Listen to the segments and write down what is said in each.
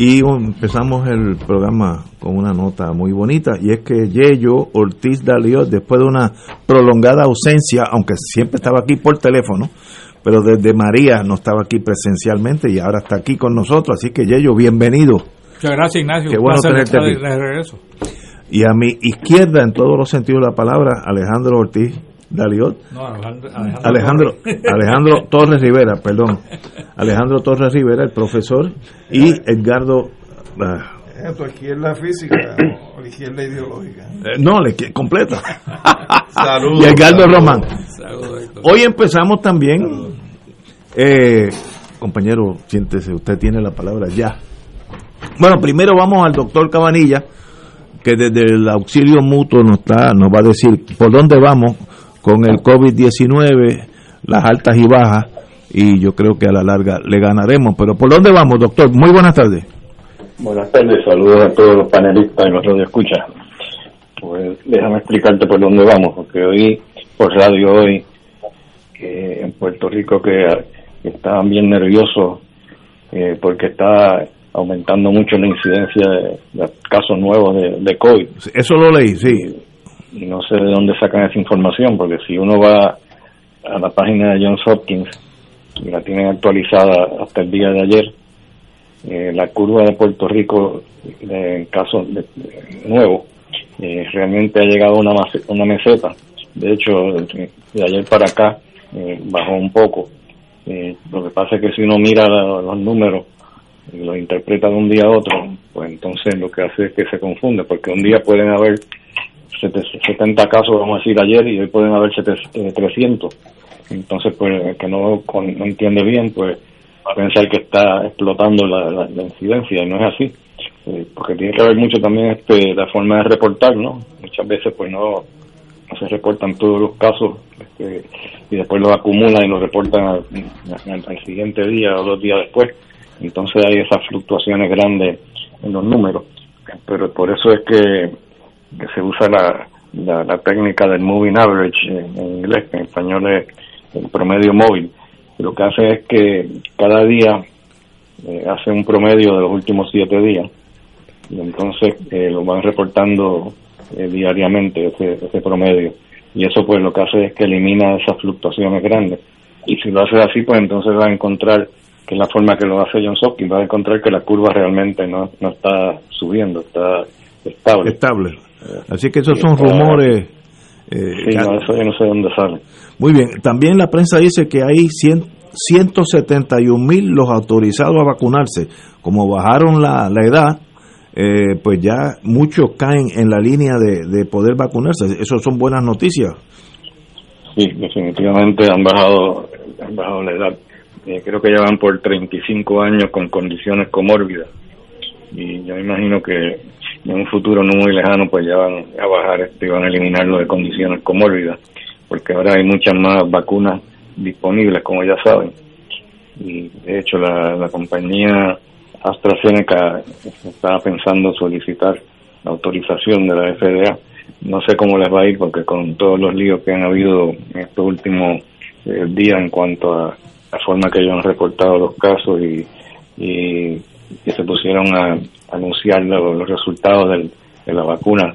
y empezamos el programa con una nota muy bonita y es que Yello Ortiz Dalió, después de una prolongada ausencia, aunque siempre estaba aquí por teléfono, pero desde María no estaba aquí presencialmente y ahora está aquí con nosotros, así que Yello, bienvenido. Muchas gracias Ignacio, Qué bueno tenerte aquí. Y a mi izquierda, en todos los sentidos de la palabra, Alejandro Ortiz Daliot. No, Alejandro, Alejandro, Alejandro Torres Rivera, perdón. Alejandro Torres Rivera, el profesor, y Edgardo. ah, ¿Es tu izquierda física o la izquierda ideológica? eh, no, le que- completa. Saludos. y Edgardo saludos. Román. Hoy empezamos también. Eh, compañero, siéntese, usted tiene la palabra ya. Bueno, primero vamos al doctor Cabanilla, que desde el auxilio mutuo nos, está, nos va a decir por dónde vamos con el COVID-19, las altas y bajas, y yo creo que a la larga le ganaremos. Pero ¿por dónde vamos, doctor? Muy buenas tardes. Buenas tardes, saludos a todos los panelistas y los radioescuchas. Pues déjame explicarte por dónde vamos, porque oí por radio hoy que en Puerto Rico que estaban bien nerviosos eh, porque está aumentando mucho la incidencia de, de casos nuevos de, de COVID. Eso lo leí, sí. No sé de dónde sacan esa información, porque si uno va a la página de Johns Hopkins y la tienen actualizada hasta el día de ayer, eh, la curva de Puerto Rico de casos nuevos eh, realmente ha llegado a una, una meseta. De hecho, de, ayer para acá eh, bajó un poco. Lo que pasa es que si uno mira los números y los interpreta de un día a otro, pues entonces lo que hace es que se confunde, porque un día pueden haber 70 casos, vamos a decir, ayer, y hoy pueden haber sete- eh, 300. Entonces, pues, el que no, no entiende bien, pues, va a pensar que está explotando la, la- incidencia, y no es así. Eh, porque tiene que ver mucho también este, la forma de reportar, ¿no? Muchas veces, pues, no, se reportan todos los casos, este, y después los acumulan y los reportan al siguiente día o dos días después. Entonces hay esas fluctuaciones grandes en los números. Pero por eso es que que se usa la, la, técnica del moving average en, inglés, en español es el promedio móvil. Lo que hace es que cada día eh, hace un promedio de los últimos siete días y entonces eh, lo van reportando eh, diariamente ese, ese promedio. Y eso pues lo que hace es que elimina esas fluctuaciones grandes. Y si lo hace así, pues entonces va a encontrar, que la forma que lo hace John Hopkins, va a encontrar que la curva realmente no, no está subiendo, está estable. Estable. Así que esos son rumores. eh, Sí, no, eso yo no sé dónde sale. Muy bien, también la prensa dice que hay 100 171 mil los autorizados a vacunarse. Como bajaron la, la edad, eh, pues ya muchos caen en la línea de, de poder vacunarse. Eso son buenas noticias. Sí, definitivamente han bajado, han bajado la edad. Eh, creo que ya van por 35 años con condiciones comórbidas. Y yo me imagino que en un futuro no muy lejano pues ya van a bajar esto y van a eliminar lo de condiciones comórbidas. Porque ahora hay muchas más vacunas disponibles, como ya saben. Y de hecho la, la compañía AstraZeneca estaba pensando solicitar la autorización de la FDA. No sé cómo les va a ir porque con todos los líos que han habido en estos últimos eh, días en cuanto a la forma que ellos han reportado los casos y, y que se pusieron a anunciar lo- los, resultados del- de la vacuna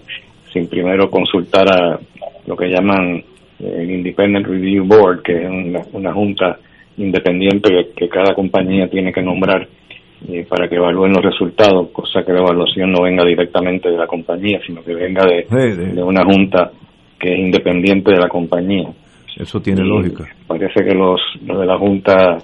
sin primero consultar a lo que llaman eh, el Independent Review Board, que es una, una junta independiente que, que cada compañía tiene que nombrar eh, para que evalúen los resultados, cosa que la evaluación no venga directamente de la compañía, sino que venga de, Sí, sí. de una junta que es independiente de la compañía. Eso tiene Y lógica. Parece que los, los de la Junta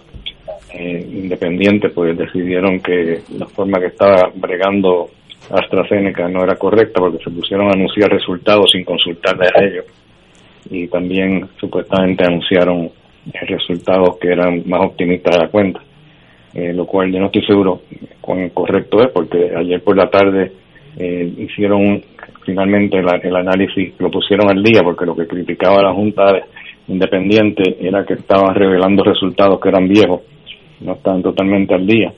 eh, Independiente pues decidieron que la forma que estaba bregando AstraZeneca no era correcta porque se pusieron a anunciar resultados sin consultarles a ellos y también supuestamente anunciaron resultados que eran más optimistas de la cuenta. eh, lo cual yo no estoy seguro cuán correcto es, porque ayer por la tarde eh, hicieron finalmente el, el análisis, lo pusieron al día, porque lo que criticaba la Junta Independiente era que estaban revelando resultados que eran viejos, no estaban totalmente al día.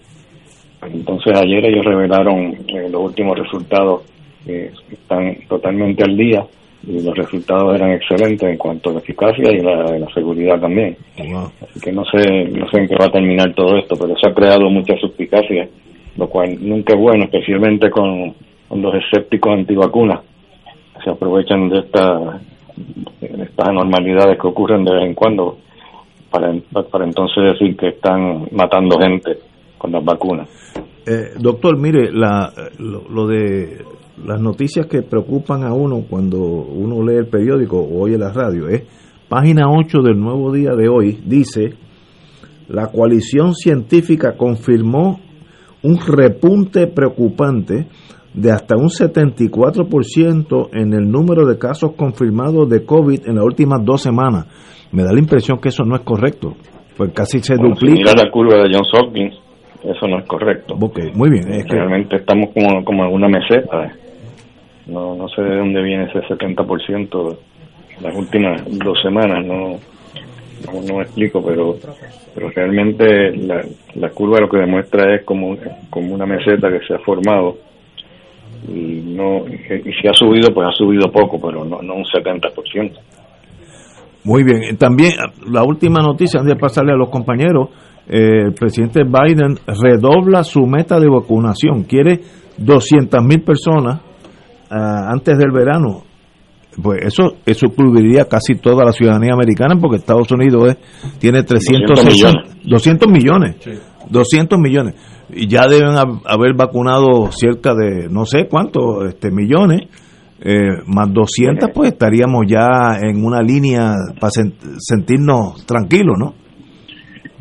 Entonces ayer ellos revelaron eh, los últimos resultados que están totalmente al día y los resultados eran excelentes en cuanto a la eficacia y la, la seguridad también. Así que no sé, no sé en qué va a terminar todo esto, pero se ha creado mucha suspicacia, lo cual nunca es bueno, especialmente con, los escépticos antivacunas. Se aprovechan de, esta, de estas anormalidades que ocurren de vez en cuando para, para entonces decir que están matando gente con las vacunas. Eh, doctor, mire, la, lo, de las noticias que preocupan a uno cuando uno lee el periódico o oye la radio es página 8 del nuevo día de hoy, dice, la coalición científica confirmó un repunte preocupante de hasta un 74% en el número de casos confirmados de COVID en las últimas dos semanas. Me da la impresión que eso no es correcto, pues casi se duplica. mira la curva de Johns Hopkins, eso no es correcto. muy bien. Realmente estamos como, como en una meseta. No, no sé de dónde viene ese 70% las últimas dos semanas, no, no, me explico, pero pero realmente la, la curva lo que demuestra es como, como una meseta que se ha formado y no y si ha subido pues ha subido poco pero no, no un 70% muy bien. También la última noticia antes de pasarle a los compañeros eh, el presidente Biden redobla su meta de vacunación. Quiere 200 mil personas ah, antes del verano. Pues eso eso cubriría casi toda la ciudadanía americana porque Estados Unidos tiene 300 millones. 200 millones. 200 millones. Y ya deben haber vacunado cerca de no sé cuántos este, millones, eh, más 200, pues estaríamos ya en una línea para sentirnos tranquilos, ¿no?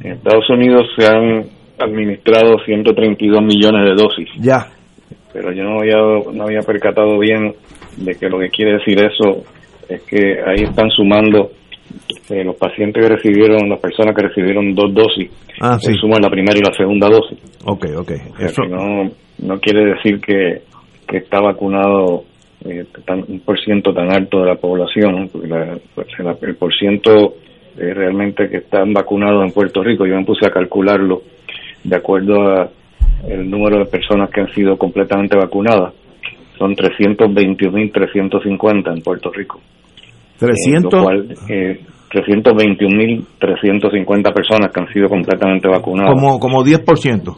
En Estados Unidos se han administrado 132 millones de dosis. Ya. Pero yo no había, no había percatado bien de que lo que quiere decir eso es que ahí están sumando eh, los pacientes que recibieron, las personas que recibieron dos dosis, ah, sí. suman la primera y la segunda dosis. Ok, ok. Eso... no, no quiere decir que, que está vacunado eh, un por ciento tan alto de la población, pues, el por ciento eh, realmente que están vacunados en Puerto Rico, yo me puse a calcularlo de acuerdo a el número de personas que han sido completamente vacunadas, son 321.350 en Puerto Rico. 300. Eh, 321.350 personas que han sido completamente vacunadas. Como, como 10%.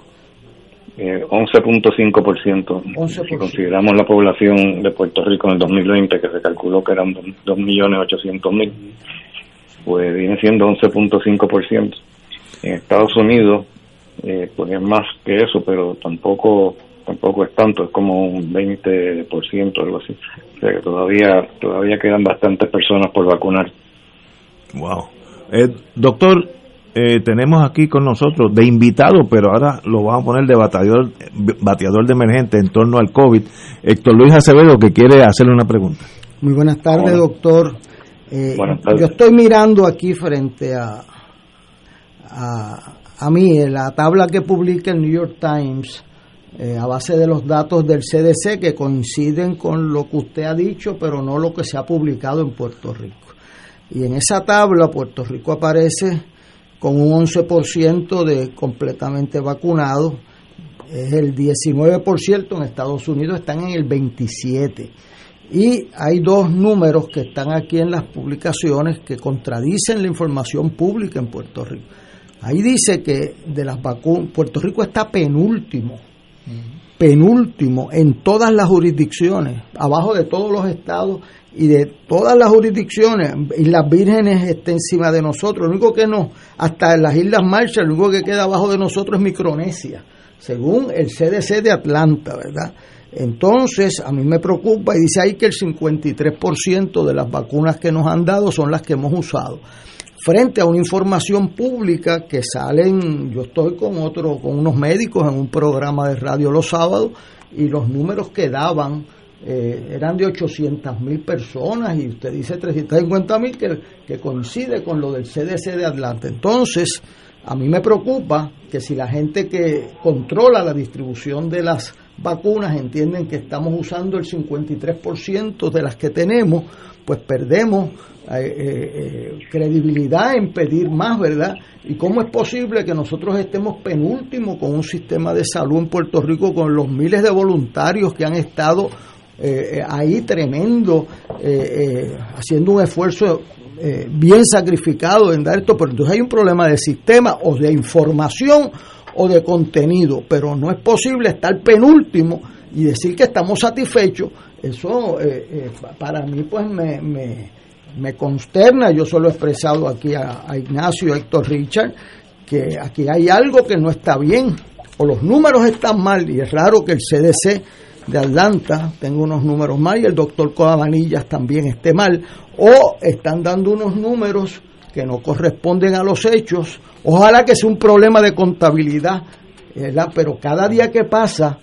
Eh, 11.5%. Si consideramos la población de Puerto Rico en el 2020, que se calculó que eran 2.800.000, pues viene siendo 11.5%. En Estados Unidos, eh, pues es más que eso, pero tampoco tampoco es tanto, es como un 20%, algo así. O sea que todavía, todavía quedan bastantes personas por vacunar. Wow. Eh, doctor, eh, tenemos aquí con nosotros de invitado, pero ahora lo vamos a poner de bateador, bateador de emergente en torno al COVID, Héctor Luis Acevedo, que quiere hacerle una pregunta. Muy buenas tardes, doctor. Eh, yo estoy mirando aquí frente a, a, a mí, la tabla que publica el New York Times eh, a base de los datos del CDC que coinciden con lo que usted ha dicho, pero no lo que se ha publicado en Puerto Rico. Y en esa tabla Puerto Rico aparece con un 11% de completamente vacunados, es el 19% en Estados Unidos están en el 27%. Y hay dos números que están aquí en las publicaciones que contradicen la información pública en Puerto Rico. Ahí dice que de las vacunas, Puerto Rico está penúltimo penúltimo en todas las jurisdicciones, abajo de todos los estados y de todas las jurisdicciones, y las vírgenes está encima de nosotros, lo único que no, hasta en las Islas Marshall, lo único que queda abajo de nosotros es Micronesia, según el CDC de Atlanta, ¿verdad? Entonces, a mí me preocupa y dice ahí que el 53% de las vacunas que nos han dado son las que hemos usado frente a una información pública que salen, yo estoy con otro, con unos médicos en un programa de radio los sábados y los números que daban eh, eran de 800 mil personas y usted dice 350 mil que, que coincide con lo del CDC de Atlanta. Entonces, a mí me preocupa que si la gente que controla la distribución de las vacunas entienden que estamos usando el 53% de las que tenemos, pues perdemos eh, eh, credibilidad en pedir más, ¿verdad? ¿Y cómo es posible que nosotros estemos penúltimo con un sistema de salud en Puerto Rico con los miles de voluntarios que han estado eh, ahí tremendo, haciendo un esfuerzo bien sacrificado en dar esto? Pero entonces hay un problema de sistema o de información o de contenido, pero no es posible estar penúltimo y decir que estamos satisfechos. Eso para mí pues me, me me consterna, yo solo he expresado aquí a, Ignacio Héctor Richard, que aquí hay algo que no está bien, o los números están mal, y es raro que el CDC de Atlanta tenga unos números mal y el doctor Codabanillas también esté mal, o están dando unos números que no corresponden a los hechos, ojalá que sea un problema de contabilidad, pero cada día que pasa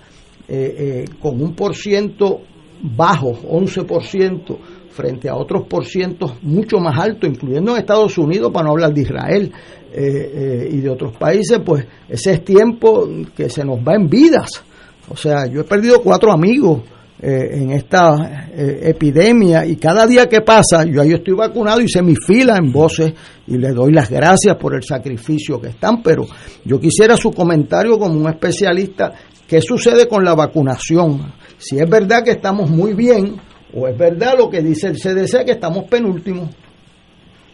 eh, eh, con un por ciento bajo, 11%, frente a otros porcientos mucho más altos, incluyendo en Estados Unidos, para no hablar de Israel eh, y de otros países, pues ese es tiempo que se nos va en vidas. O sea, yo he perdido cuatro amigos eh, en esta epidemia y cada día que pasa, yo ahí estoy vacunado, hice mi fila en voces y le doy las gracias por el sacrificio que están, pero yo quisiera su comentario como un especialista, ¿qué sucede con la vacunación? Si es verdad que estamos muy bien, ¿O es verdad lo que dice el CDC que estamos penúltimos?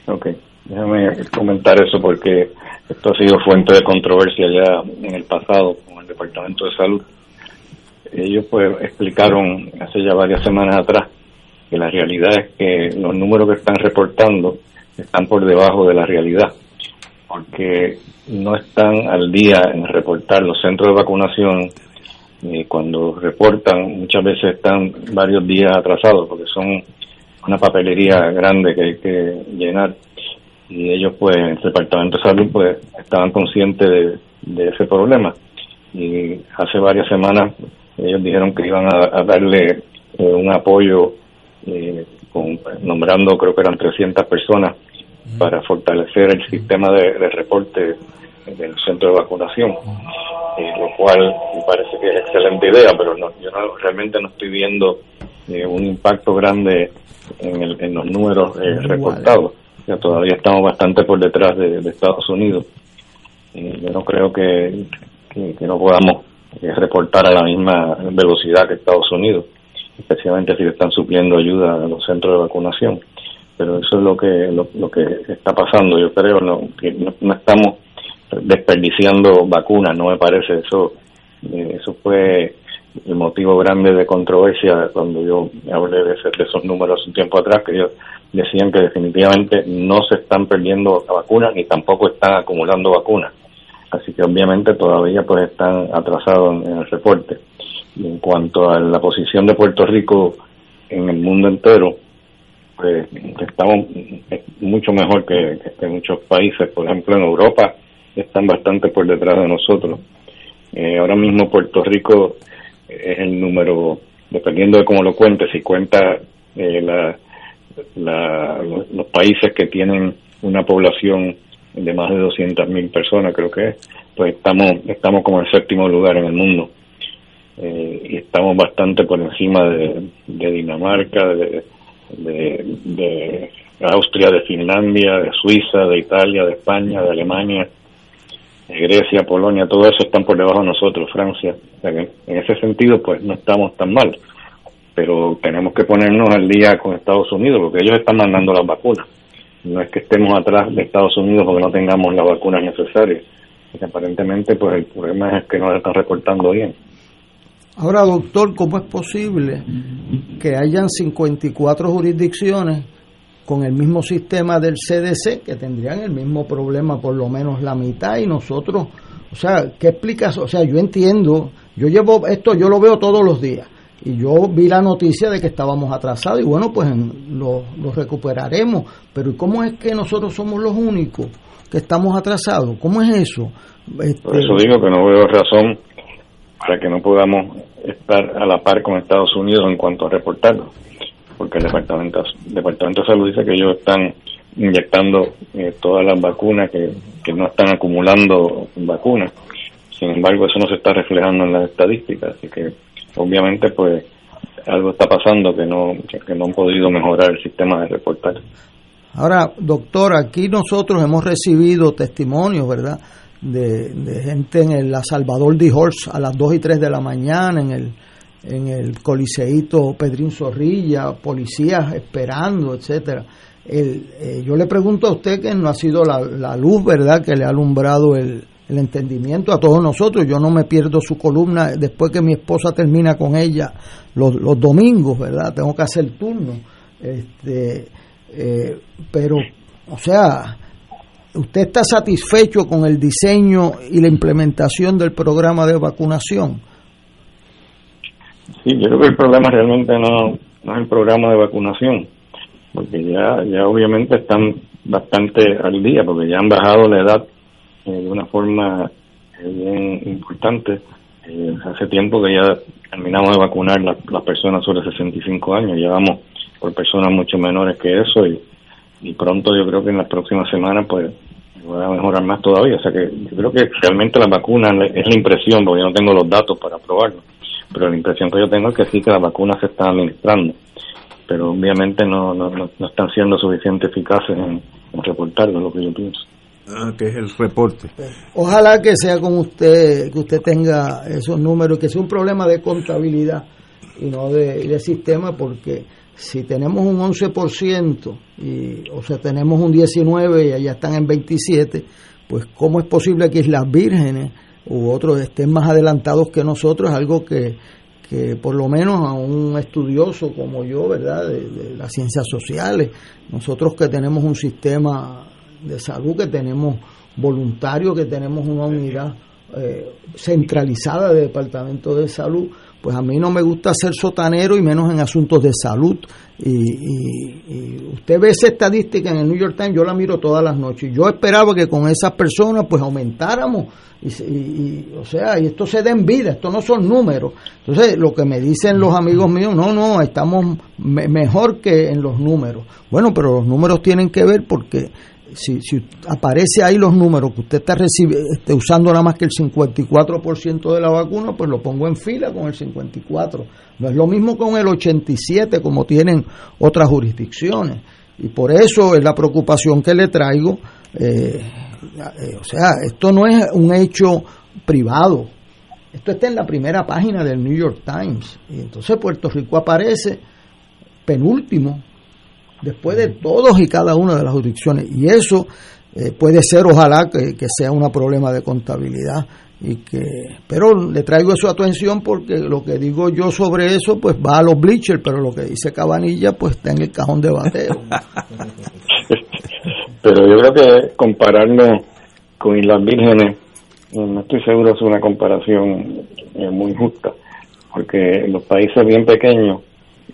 Ok, déjame comentar eso porque esto ha sido fuente de controversia ya en el pasado con el Departamento de Salud. Ellos pues explicaron hace ya varias semanas atrás que la realidad es que los números que están reportando están por debajo de la realidad, porque no están al día en reportar los centros de vacunación y cuando reportan muchas veces están varios días atrasados porque son una papelería grande que hay que llenar. Y ellos pues el departamento de salud pues estaban conscientes de, ese problema. Y hace varias semanas ellos dijeron que iban a, darle eh, un apoyo eh, con, nombrando creo que eran 300 personas para fortalecer el sistema de, de reporte del centro de vacunación, eh, lo cual me parece que es excelente idea, pero no, yo no, realmente no estoy viendo eh, un impacto grande en, el, en los números eh, reportados. Ya todavía estamos bastante por detrás de, Estados Unidos. yo no creo que, que, no podamos reportar a la misma velocidad que Estados Unidos, especialmente si le están supliendo ayuda a los centros de vacunación. Pero eso es lo que lo, que está pasando. Yo creo no, que no estamos desperdiciando vacunas, no me parece eso. Eh, eso fue el motivo grande de controversia cuando yo hablé de, esos números un tiempo atrás, que ellos decían que definitivamente no se están perdiendo vacunas ni tampoco están acumulando vacunas. Así que obviamente todavía pues están atrasados en, el reporte. En cuanto a la posición de Puerto Rico en el mundo entero, pues estamos mucho mejor que, muchos países. Por ejemplo, en Europa están bastante por detrás de nosotros. Eh, ahora mismo Puerto Rico es el número, dependiendo de cómo lo cuente, si cuenta eh, la, los, países que tienen una población de más de 200.000 personas, creo que es, pues estamos, estamos como en séptimo lugar en el mundo. Eh, y estamos bastante por encima de, Dinamarca, de, de Austria, de Finlandia, de Suiza, de Italia, de España, de Alemania, Grecia, Polonia, todo eso están por debajo de nosotros, Francia. en ese sentido, pues no estamos tan mal. Pero tenemos que ponernos al día con Estados Unidos, porque ellos están mandando las vacunas. No es que estemos atrás de Estados Unidos porque no tengamos las vacunas necesarias. Y aparentemente, pues el problema es que no las están reportando bien. Ahora, doctor, ¿cómo es posible que hayan 54 jurisdicciones con el mismo sistema del CDC, que tendrían el mismo problema por lo menos la mitad, y nosotros, o sea, ¿qué explicas? O sea, yo entiendo, yo llevo esto, yo lo veo todos los días, y yo vi la noticia de que estábamos atrasados, y bueno, pues lo, recuperaremos, pero ¿cómo es que nosotros somos los únicos que estamos atrasados? ¿Cómo es eso? Este, por eso digo que no veo razón para que no podamos estar a la par con Estados Unidos en cuanto a reportarlo porque el departamento, departamento de salud dice que ellos están inyectando eh, todas las vacunas que, que no están acumulando vacunas. Sin embargo, eso no se está reflejando en las estadísticas, así que obviamente pues algo está pasando que no, que no han podido mejorar el sistema de reportaje. Ahora, doctor, aquí nosotros hemos recibido testimonios, ¿verdad? De, gente en el La Salvador de Horse a las 2 y 3 de la mañana, en el, en el Coliseíto Pedrín Zorrilla, policías esperando, etcétera. El, eh, yo le pregunto a usted que no ha sido la, la luz, ¿verdad?, que le ha alumbrado el, el entendimiento a todos nosotros. Yo no me pierdo su columna después que mi esposa termina con ella los, los domingos, ¿verdad? Tengo que hacer turno. Este, eh, pero, o sea, ¿usted está satisfecho con el diseño y la implementación del programa de vacunación? Sí, yo creo que el problema realmente no, no es el programa de vacunación, porque ya, ya obviamente están bastante al día, porque ya han bajado la edad eh, de una forma eh, bien importante. Eh, hace tiempo que ya terminamos de vacunar las personas sobre 65 años, llevamos por personas mucho menores que eso y, y pronto yo creo que en las próximas semanas pues va a mejorar más todavía. O sea que yo creo que realmente la vacuna es la impresión, porque yo no tengo los datos para probarlo, pero la impresión que yo tengo es que sí que la vacuna se está administrando, pero obviamente no, no, no, están siendo suficientemente eficaces en, en reportarlo, lo que yo pienso. Ah, que es el reporte. Ojalá que sea con usted, que usted tenga esos números, que sea un problema de contabilidad y no de, sistema, porque si tenemos un 11%, y, o sea, tenemos un 19% y allá están en 27%, pues ¿cómo es posible que Islas Vírgenes u otros estén más adelantados que nosotros? Algo que, que por lo menos a un estudioso como yo, ¿verdad?, de las ciencias sociales, nosotros que tenemos un sistema de salud, que tenemos voluntarios, que tenemos una unidad eh, centralizada de Departamento de Salud, pues a mí no me gusta ser sotanero y menos en asuntos de salud. Y, usted ve esa estadística en el New York Times, yo la miro todas las noches. Yo esperaba que con esas personas pues aumentáramos y, o sea, y esto se da en vida, esto no son números. Entonces, lo que me dicen los amigos míos, no, no, estamos mejor que en los números. Bueno, pero los números tienen que ver porque si, si aparece ahí los números que usted está este, usando nada más que el 54% de la vacuna, pues lo pongo en fila con el 54%. No es lo mismo con el 87% como tienen otras jurisdicciones. Y por eso es la preocupación que le traigo. Eh, eh, o sea, esto no es un hecho privado. Esto está en la primera página del New York Times. Y entonces Puerto Rico aparece penúltimo después de todos y cada una de las jurisdicciones. Y eso eh, puede ser, ojalá, que, sea un problema de contabilidad. y que Pero le traigo eso a atención porque lo que digo yo sobre eso, pues va a los bleachers, pero lo que dice Cabanilla, pues está en el cajón de bateo. pero yo creo que compararlo con Islas Vírgenes, no estoy seguro es una comparación eh, muy justa, porque en los países bien pequeños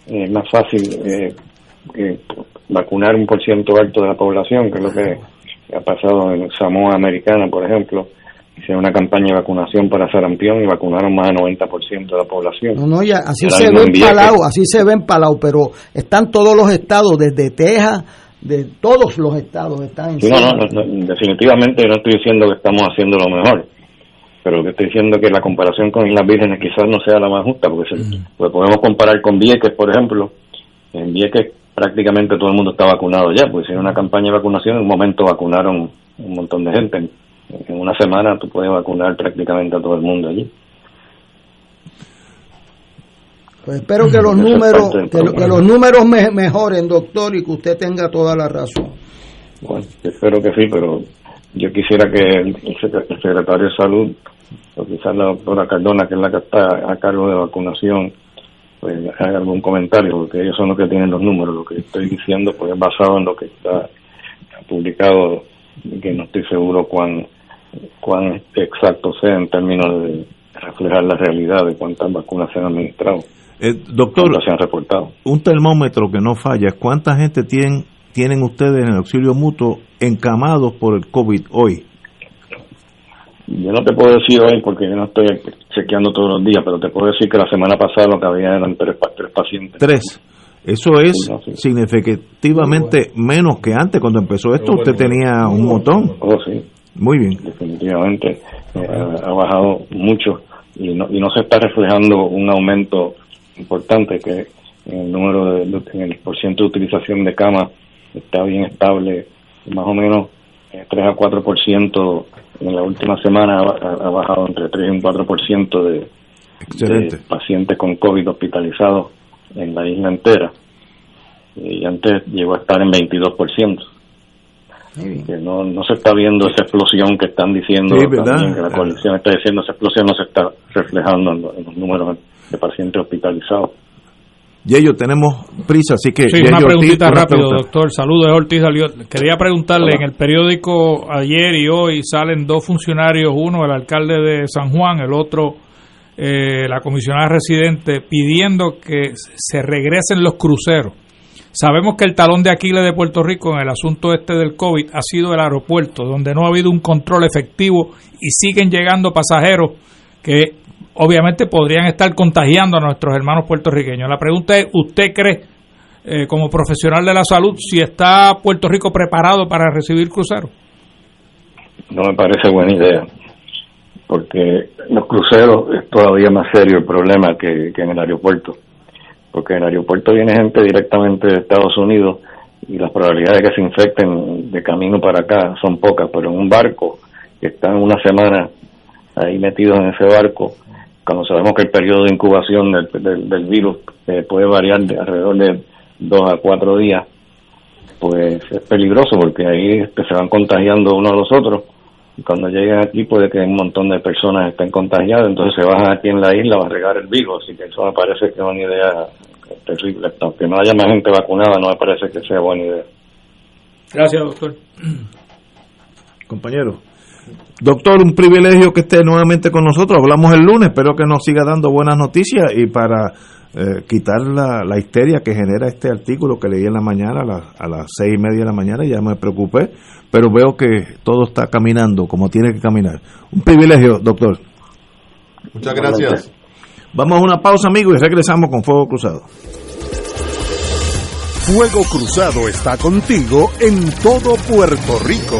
es más fácil eh, que vacunar un por ciento alto de la población, que es lo que ha pasado en Samoa Americana, por ejemplo. Hicieron una campaña de vacunación para sarampión y vacunaron más del 90% de la población. No, no, ya, así se ve en Palau, así se ve en Palau, pero están todos los estados, desde Texas, de todos los estados están en no, no, definitivamente no estoy diciendo que estamos haciendo lo mejor, pero lo que estoy diciendo es que la comparación con Islas Vírgenes quizás no sea la más justa, porque, porque podemos comparar con Vieques, por ejemplo, en Vieques prácticamente todo el mundo está vacunado ya, pues hicieron una campaña de vacunación, en un momento vacunaron un montón de gente. En una semana tú puedes vacunar prácticamente a todo el mundo allí. Pues espero que los números que, los números mejoren, doctor, y que usted tenga toda la razón. Bueno, espero que sí, pero yo quisiera que el, secretario de Salud, o quizás la doctora Cardona, que es la que está a cargo de vacunación, pues haga algún comentario, porque ellos son los que tienen los números. Lo que estoy diciendo pues es basado en lo que está publicado, que no estoy seguro cuán, cuán exacto sea en términos de reflejar la realidad de cuántas vacunas se han administrado. Eh, doctor, se han reportado. Un termómetro que no falla, ¿cuánta gente tienen, tienen ustedes en el auxilio mutuo encamados por el COVID hoy? Yo no te puedo decir hoy porque yo no estoy chequeando todos los días, pero te puedo decir que la semana pasada lo que había eran tres, pacientes. Tres. Eso es significativamente menos que antes. Cuando empezó esto, usted tenía un montón. Oh, sí. Muy bien. Definitivamente eh, ha bajado mucho y no, y no se está reflejando un aumento importante que en el número de, en el porcentaje de utilización de cama está bien estable, más o menos 3 eh, a 4% en la última semana ha, bajado entre 3 y un 4% de, de pacientes con COVID hospitalizados en la isla entera. Y antes llegó a estar en 22%. Que no, no se está viendo esa explosión que están diciendo también, que la coalición está diciendo esa explosión no se está reflejando en, los números de pacientes hospitalizados. Y ellos tenemos prisa, así que... Sí, una preguntita rápido, doctor. Saludos, Ortiz Quería preguntarle, en el periódico ayer y hoy salen dos funcionarios, uno el alcalde de San Juan, el otro eh, la comisionada residente, pidiendo que se regresen los cruceros. Sabemos que el talón de Aquiles de Puerto Rico en el asunto este del COVID ha sido el aeropuerto, donde no ha habido un control efectivo y siguen llegando pasajeros que obviamente podrían estar contagiando a nuestros hermanos puertorriqueños. La pregunta es, ¿usted cree, eh, como profesional de la salud, si está Puerto Rico preparado para recibir cruceros? No me parece buena idea, porque los cruceros es todavía más serio el problema que, en el aeropuerto, porque en el aeropuerto viene gente directamente de Estados Unidos y las probabilidades de que se infecten de camino para acá son pocas, pero en un barco que están una semana ahí metidos en ese barco, cuando sabemos que el periodo de incubación del, del, virus eh, puede variar de alrededor de dos a cuatro días, pues es peligroso porque ahí este, se van contagiando unos a los otros. Y cuando lleguen aquí puede que un montón de personas estén contagiadas, entonces se bajan aquí en la isla a regar el virus. Así que eso me parece que es una idea terrible. Aunque no haya más gente vacunada, no me parece que sea buena idea. Gracias, doctor. Compañero. Doctor, un privilegio que esté nuevamente con nosotros. Hablamos el lunes, espero que nos siga dando buenas noticias y para eh, quitar la, la, histeria que genera este artículo que leí en la mañana, a, a las seis y media de la mañana, ya me preocupé, pero veo que todo está caminando como tiene que caminar. Un privilegio, doctor. Muchas gracias. Vamos a una pausa, amigos, y regresamos con Fuego Cruzado. Fuego Cruzado está contigo en todo Puerto Rico.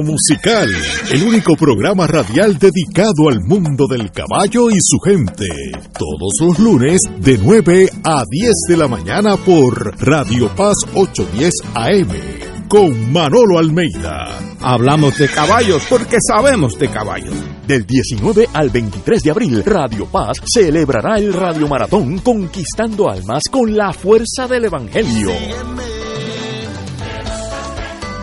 Musical, el único programa radial dedicado al mundo del caballo y su gente. Todos los lunes de 9 a 10 de la mañana por Radio Paz 810 AM con Manolo Almeida. Hablamos de caballos porque sabemos de caballos. Del 19 al 23 de abril, Radio Paz celebrará el Radio Maratón Conquistando Almas con la fuerza del Evangelio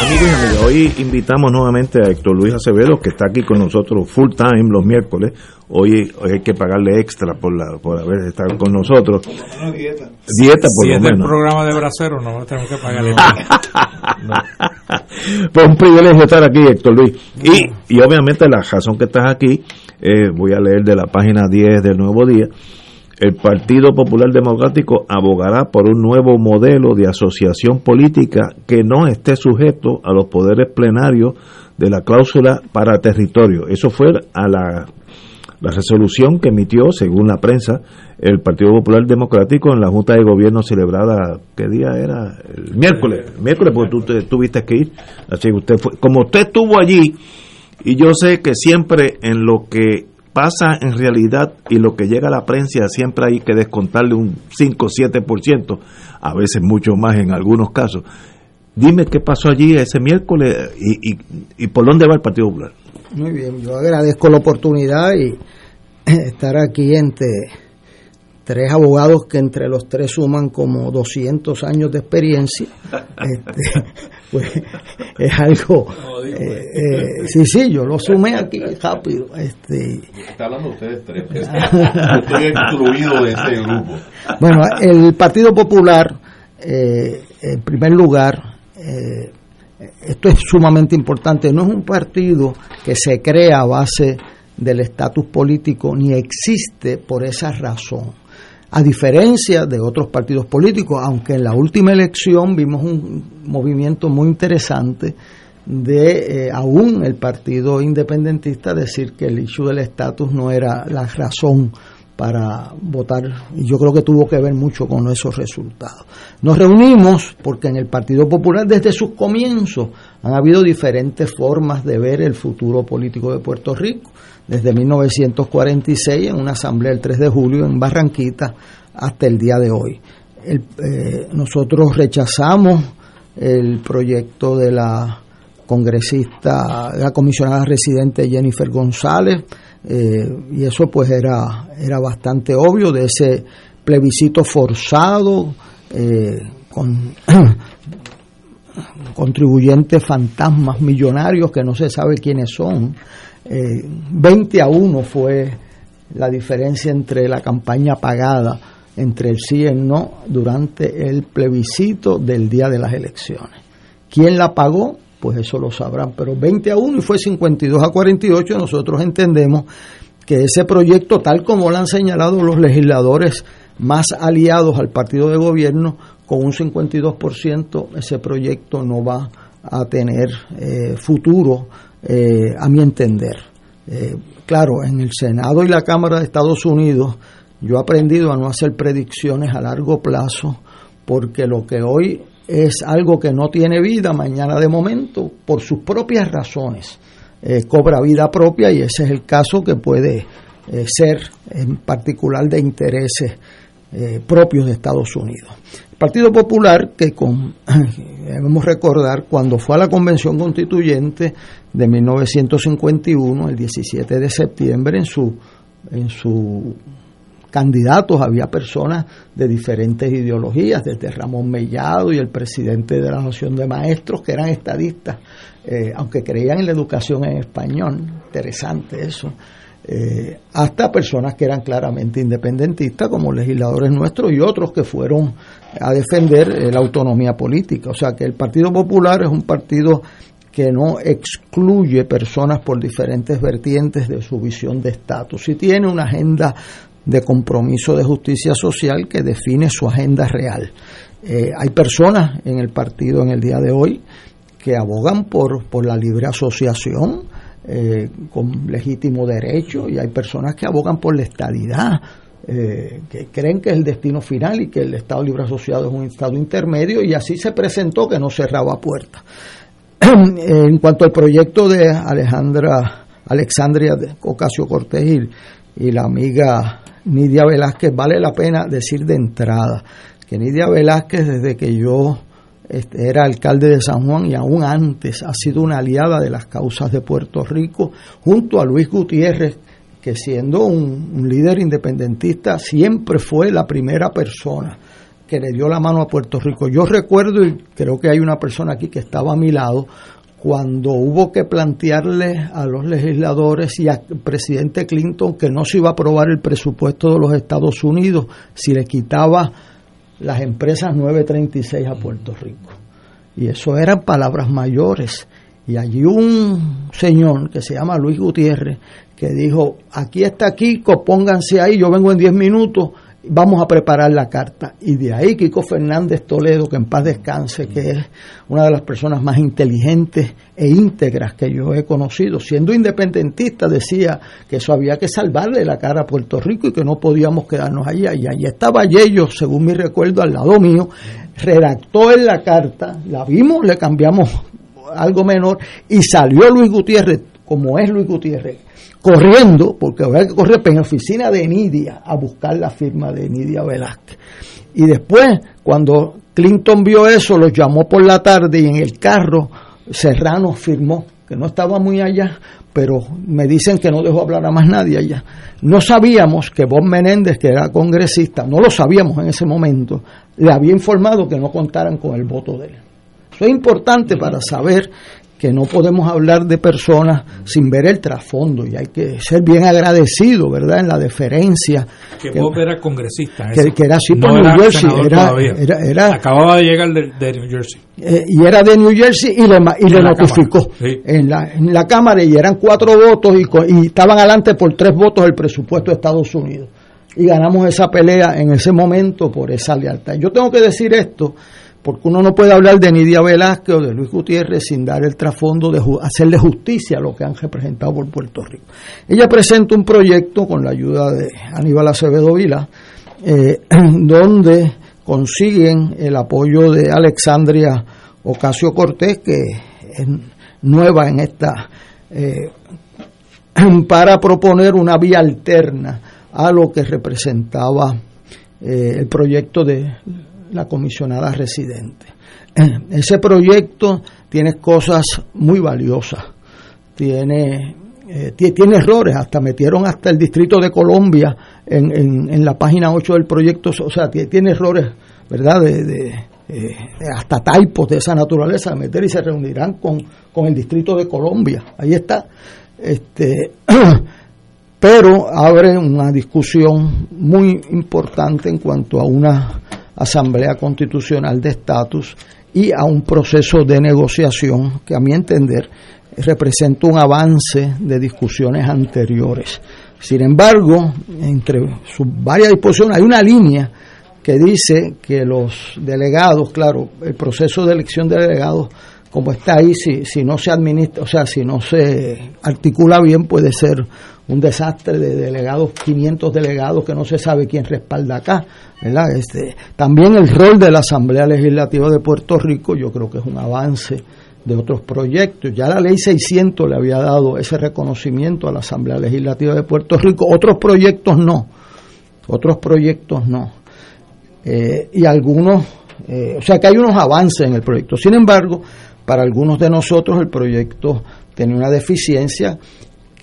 Amigos y amigas, hoy invitamos nuevamente a Héctor Luis Acevedo, que está aquí con nosotros full time los miércoles. Hoy, hay que pagarle extra por la por haber estado con nosotros. dieta. Dieta, por si lo es menos. programa de bracero, no tenemos que pagarle. Pues un privilegio estar aquí, Héctor Luis. Y, y obviamente la razón que estás aquí, eh, voy a leer de la página 10 del Nuevo Día. El Partido Popular Democrático abogará por un nuevo modelo de asociación política que no esté sujeto a los poderes plenarios de la cláusula para territorio. Eso fue a la, la resolución que emitió, según la prensa, el Partido Popular Democrático en la Junta de Gobierno celebrada, ¿qué día era? El miércoles, miércoles, porque tú te- tuviste que ir. Así que usted fue, como usted estuvo allí, y yo sé que siempre en lo que pasa en realidad y lo que llega a la prensa siempre hay que descontarle un 5 o 7%, a veces mucho más en algunos casos. Dime qué pasó allí ese miércoles y, y, y por dónde va el Partido Popular. Muy bien, yo agradezco la oportunidad y estar aquí entre tres abogados que entre los tres suman como 200 años de experiencia. Este, pues es algo. eh, eh, sí, sí, yo lo sumé aquí rápido. Este, Está hablando ustedes tres. Yo estoy excluido de ese grupo. Bueno, el Partido Popular, eh, en primer lugar, eh, esto es sumamente importante, no es un partido que se crea a base del estatus político ni existe por esa razón. A diferencia de otros partidos políticos, aunque en la última elección vimos un movimiento muy interesante de eh, aún el partido independentista decir que el issue del estatus no era la razón para votar y yo creo que tuvo que ver mucho con esos resultados. Nos reunimos porque en el Partido Popular desde sus comienzos han habido diferentes formas de ver el futuro político de Puerto Rico, desde 1946 en una asamblea el 3 de julio en Barranquita hasta el día de hoy. Eh, nosotros rechazamos el proyecto de la congresista, la comisionada residente Jennifer González, eh, y eso pues era, era bastante obvio de ese plebiscito forzado eh, con contribuyentes fantasmas millonarios que no se sabe quiénes son. Eh, 20 a 1 fue la diferencia entre la campaña pagada entre el sí y el no durante el plebiscito del día de las elecciones. ¿Quién la pagó? Pues eso lo sabrán, pero 20 a 1 y fue 52 a 48, nosotros entendemos que ese proyecto, tal como lo han señalado los legisladores más aliados al partido de gobierno, con un 52%, ese proyecto no va a tener eh, futuro, eh, a mi entender. Eh, claro, en el Senado y la Cámara de Estados Unidos, yo he aprendido a no hacer predicciones a largo plazo, porque lo que hoy es algo que no tiene vida, mañana de momento, por sus propias razones, cobra vida propia y ese es el caso que puede ser en particular de intereses eh, propios de Estados Unidos. El Partido Popular, que debemos recordar, cuando fue a la Convención Constituyente de 1951, el 17 de septiembre, en su, en su candidatos había personas de diferentes ideologías, desde Ramón Mellado y el presidente de la Nación de Maestros, que eran estadistas, eh, aunque creían en la educación en español, interesante eso, eh, hasta personas que eran claramente independentistas, como legisladores nuestros y otros que fueron a defender eh, la autonomía política. O sea que el Partido Popular es un partido que no excluye personas por diferentes vertientes de su visión de estatus y tiene una agenda de compromiso de justicia social que define su agenda real. Eh, hay personas en el partido en el día de hoy que abogan por, por la libre asociación eh, con legítimo derecho y hay personas que abogan por la estadidad, eh, que creen que es el destino final y que el Estado libre asociado es un Estado intermedio y así se presentó que no cerraba puertas. en cuanto al proyecto de Alejandra Alexandria Ocasio Cortés y, y la amiga Nidia Velázquez, vale la pena decir de entrada que Nidia Velázquez, desde que yo este, era alcalde de San Juan y aún antes ha sido una aliada de las causas de Puerto Rico, junto a Luis Gutiérrez, que siendo un, un líder independentista siempre fue la primera persona que le dio la mano a Puerto Rico. Yo recuerdo, y creo que hay una persona aquí que estaba a mi lado, cuando hubo que plantearle a los legisladores y al presidente Clinton que no se iba a aprobar el presupuesto de los Estados Unidos si le quitaba las empresas 936 a Puerto Rico. Y eso eran palabras mayores. Y allí un señor que se llama Luis Gutiérrez que dijo, aquí está Kiko, pónganse ahí, yo vengo en 10 minutos vamos a preparar la carta. Y de ahí Kiko Fernández Toledo, que en paz descanse, que es una de las personas más inteligentes e íntegras que yo he conocido, siendo independentista, decía que eso había que salvarle la cara a Puerto Rico y que no podíamos quedarnos allá. Y allí estaba Yello, según mi recuerdo, al lado mío, redactó en la carta, la vimos, le cambiamos algo menor y salió Luis Gutiérrez, como es Luis Gutiérrez, corriendo, porque había que correr en la oficina de Nidia a buscar la firma de Nidia Velázquez. Y después, cuando Clinton vio eso, los llamó por la tarde y en el carro Serrano firmó, que no estaba muy allá, pero me dicen que no dejó hablar a más nadie allá. No sabíamos que Bob Menéndez, que era congresista, no lo sabíamos en ese momento, le había informado que no contaran con el voto de él. Eso es importante para saber que no podemos hablar de personas sin ver el trasfondo y hay que ser bien agradecido, ¿verdad?, en la deferencia. Que, vos eras congresista. Que, era así por New Jersey. Era, Acababa de llegar de, New Jersey. Eh, y era de New Jersey y le, y le notificó en, la, en la Cámara y eran cuatro votos y, y estaban adelante por tres votos el presupuesto de Estados Unidos. Y ganamos esa pelea en ese momento por esa lealtad. Yo tengo que decir esto porque uno no puede hablar de Nidia Velázquez o de Luis Gutiérrez sin dar el trasfondo de hacerle justicia a lo que han representado por Puerto Rico. Ella presenta un proyecto con la ayuda de Aníbal Acevedo Vila, eh, donde consiguen el apoyo de Alexandria Ocasio Cortés, que es nueva en esta, eh, para proponer una vía alterna a lo que representaba eh, el proyecto de la comisionada residente. Ese proyecto tiene cosas muy valiosas, tiene, eh, tiene errores, hasta metieron hasta el Distrito de Colombia en, en, la página 8 del proyecto, o sea, tiene errores, ¿verdad? De, eh, hasta typos de esa naturaleza, meter y se reunirán con, con el Distrito de Colombia. Ahí está. Este, pero abre una discusión muy importante en cuanto a una Asamblea Constitucional de Estatus y a un proceso de negociación que a mi entender representa un avance de discusiones anteriores. Sin embargo, entre sus varias disposiciones hay una línea que dice que los delegados, claro, el proceso de elección de delegados, como está ahí, si, si no se administra, o sea, si no se articula bien, puede ser un desastre de delegados, 500 delegados que no se sabe quién respalda acá, ¿verdad? Este, también el rol de la Asamblea Legislativa de Puerto Rico, yo creo que es un avance de otros proyectos. Ya la ley 600 le había dado ese reconocimiento a la Asamblea Legislativa de Puerto Rico, otros proyectos no, otros proyectos no. Eh, y algunos, eh, o sea que hay unos avances en el proyecto. Sin embargo, para algunos de nosotros el proyecto tiene una deficiencia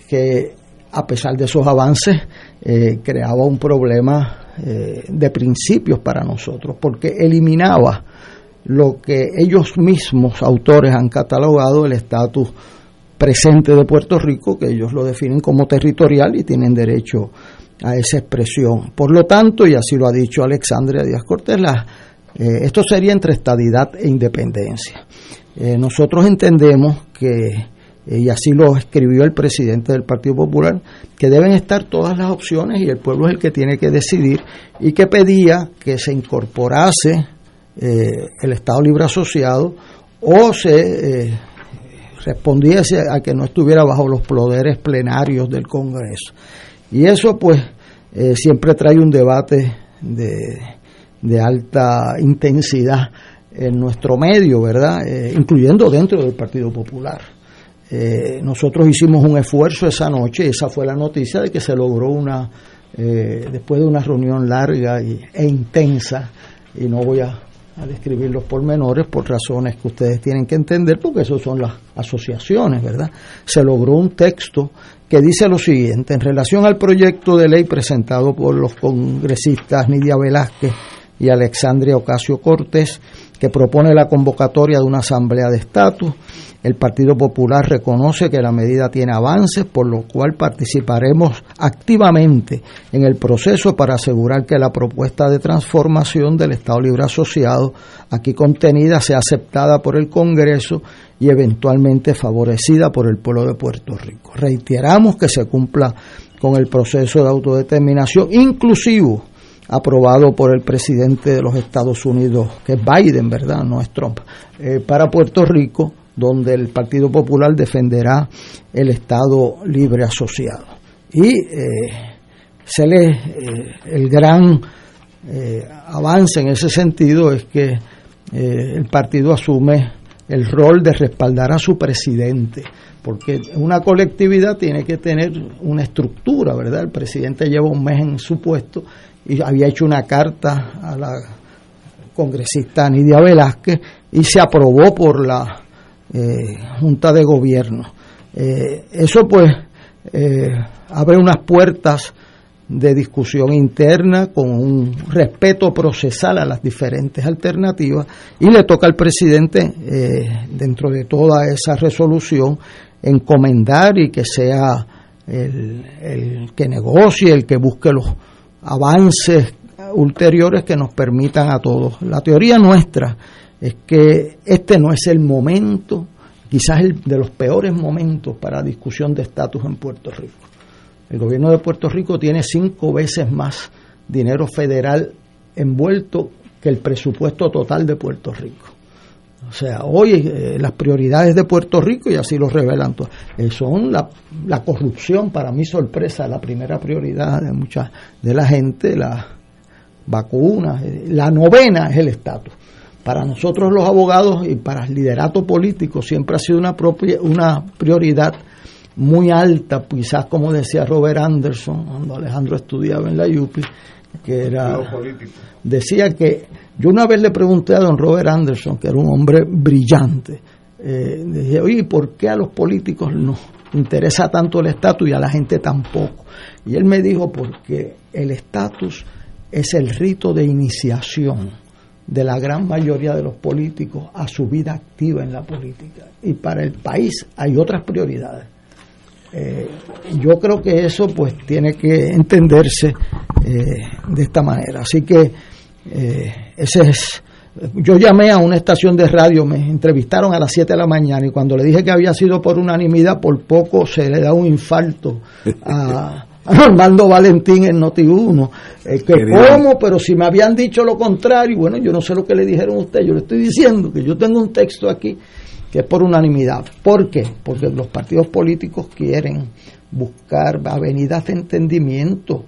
que a pesar de esos avances, eh, creaba un problema eh, de principios para nosotros, porque eliminaba lo que ellos mismos, autores, han catalogado el estatus presente de Puerto Rico, que ellos lo definen como territorial y tienen derecho a esa expresión. Por lo tanto, y así lo ha dicho Alexandria Díaz Cortés, eh, esto sería entre estadidad e independencia. Nosotros entendemos que eh, y así lo escribió el presidente del Partido Popular, que deben estar todas las opciones y el pueblo es el que tiene que decidir y que pedía que se incorporase eh, el Estado Libre Asociado o se eh, respondiese a que no estuviera bajo los poderes plenarios del Congreso. Y eso pues siempre trae un debate de, de alta intensidad en nuestro medio, ¿verdad? incluyendo dentro del Partido Popular. Eh, nosotros hicimos un esfuerzo esa noche, esa fue la noticia de que se logró una, eh, después de una reunión larga y, e intensa, y no voy a, describir los pormenores por razones que ustedes tienen que entender, porque eso son las asociaciones, ¿verdad? Se logró un texto que dice lo siguiente, en relación al proyecto de ley presentado por los congresistas Nidia Velázquez y Alexandria Ocasio Cortés, que propone la convocatoria de una asamblea de estatus. El Partido Popular reconoce que la medida tiene avances, por lo cual participaremos activamente en el proceso para asegurar que la propuesta de transformación del Estado Libre Asociado aquí contenida sea aceptada por el Congreso y eventualmente favorecida por el pueblo de Puerto Rico. Reiteramos que se cumpla con el proceso de autodeterminación inclusivo aprobado por el presidente de los Estados Unidos, que es Biden, ¿verdad? No es Trump, eh, para Puerto Rico, donde el Partido Popular defenderá el Estado libre asociado. Y eh, se le, eh, el gran avance en ese sentido es que el partido asume el rol de respaldar a su presidente, porque una colectividad tiene que tener una estructura, ¿verdad? El presidente lleva un mes en su puesto y había hecho una carta a la congresista Nidia Velázquez y se aprobó por la eh, Junta de Gobierno. Eh, eso pues eh, abre unas puertas de discusión interna con un respeto procesal a las diferentes alternativas y le toca al presidente, dentro de toda esa resolución, encomendar y que sea el, el, que negocie, el que busque los avances ulteriores que nos permitan a todos. La teoría nuestra es que este no es el momento, quizás el de los peores momentos para discusión de estatus en Puerto Rico. El gobierno de Puerto Rico tiene cinco veces más dinero federal envuelto que el presupuesto total de Puerto Rico. O sea, hoy eh, las prioridades de Puerto Rico, y así lo revelan, eh, son la, la, corrupción, para mi sorpresa, la primera prioridad de mucha de la gente, las vacunas, eh, la novena es el estatus. Para nosotros los abogados y para el liderato político siempre ha sido una, propia, una prioridad muy alta, quizás como decía Robert Anderson, cuando Alejandro estudiaba en la UPI, que era decía que yo una vez le pregunté a don Robert Anderson, que era un hombre brillante, eh, dije, oye, ¿por qué a los políticos nos interesa tanto el estatus y a la gente tampoco? Y él me dijo, porque el estatus es el rito de iniciación de la gran mayoría de los políticos a su vida activa en la política. Y para el país hay otras prioridades. Eh, yo creo que eso pues tiene que entenderse eh, de esta manera. Así que eh, ese es. Yo llamé a una estación de radio, me entrevistaron a las 7 de la mañana y cuando le dije que había sido por unanimidad, por poco se le da un infarto a, Armando Valentín en Noti1. Eh, que cómo, pero si me habían dicho lo contrario, bueno, yo no sé lo que le dijeron a usted, yo le estoy diciendo que yo tengo un texto aquí que es por unanimidad. ¿Por qué? Porque los partidos políticos quieren buscar avenidas de entendimiento.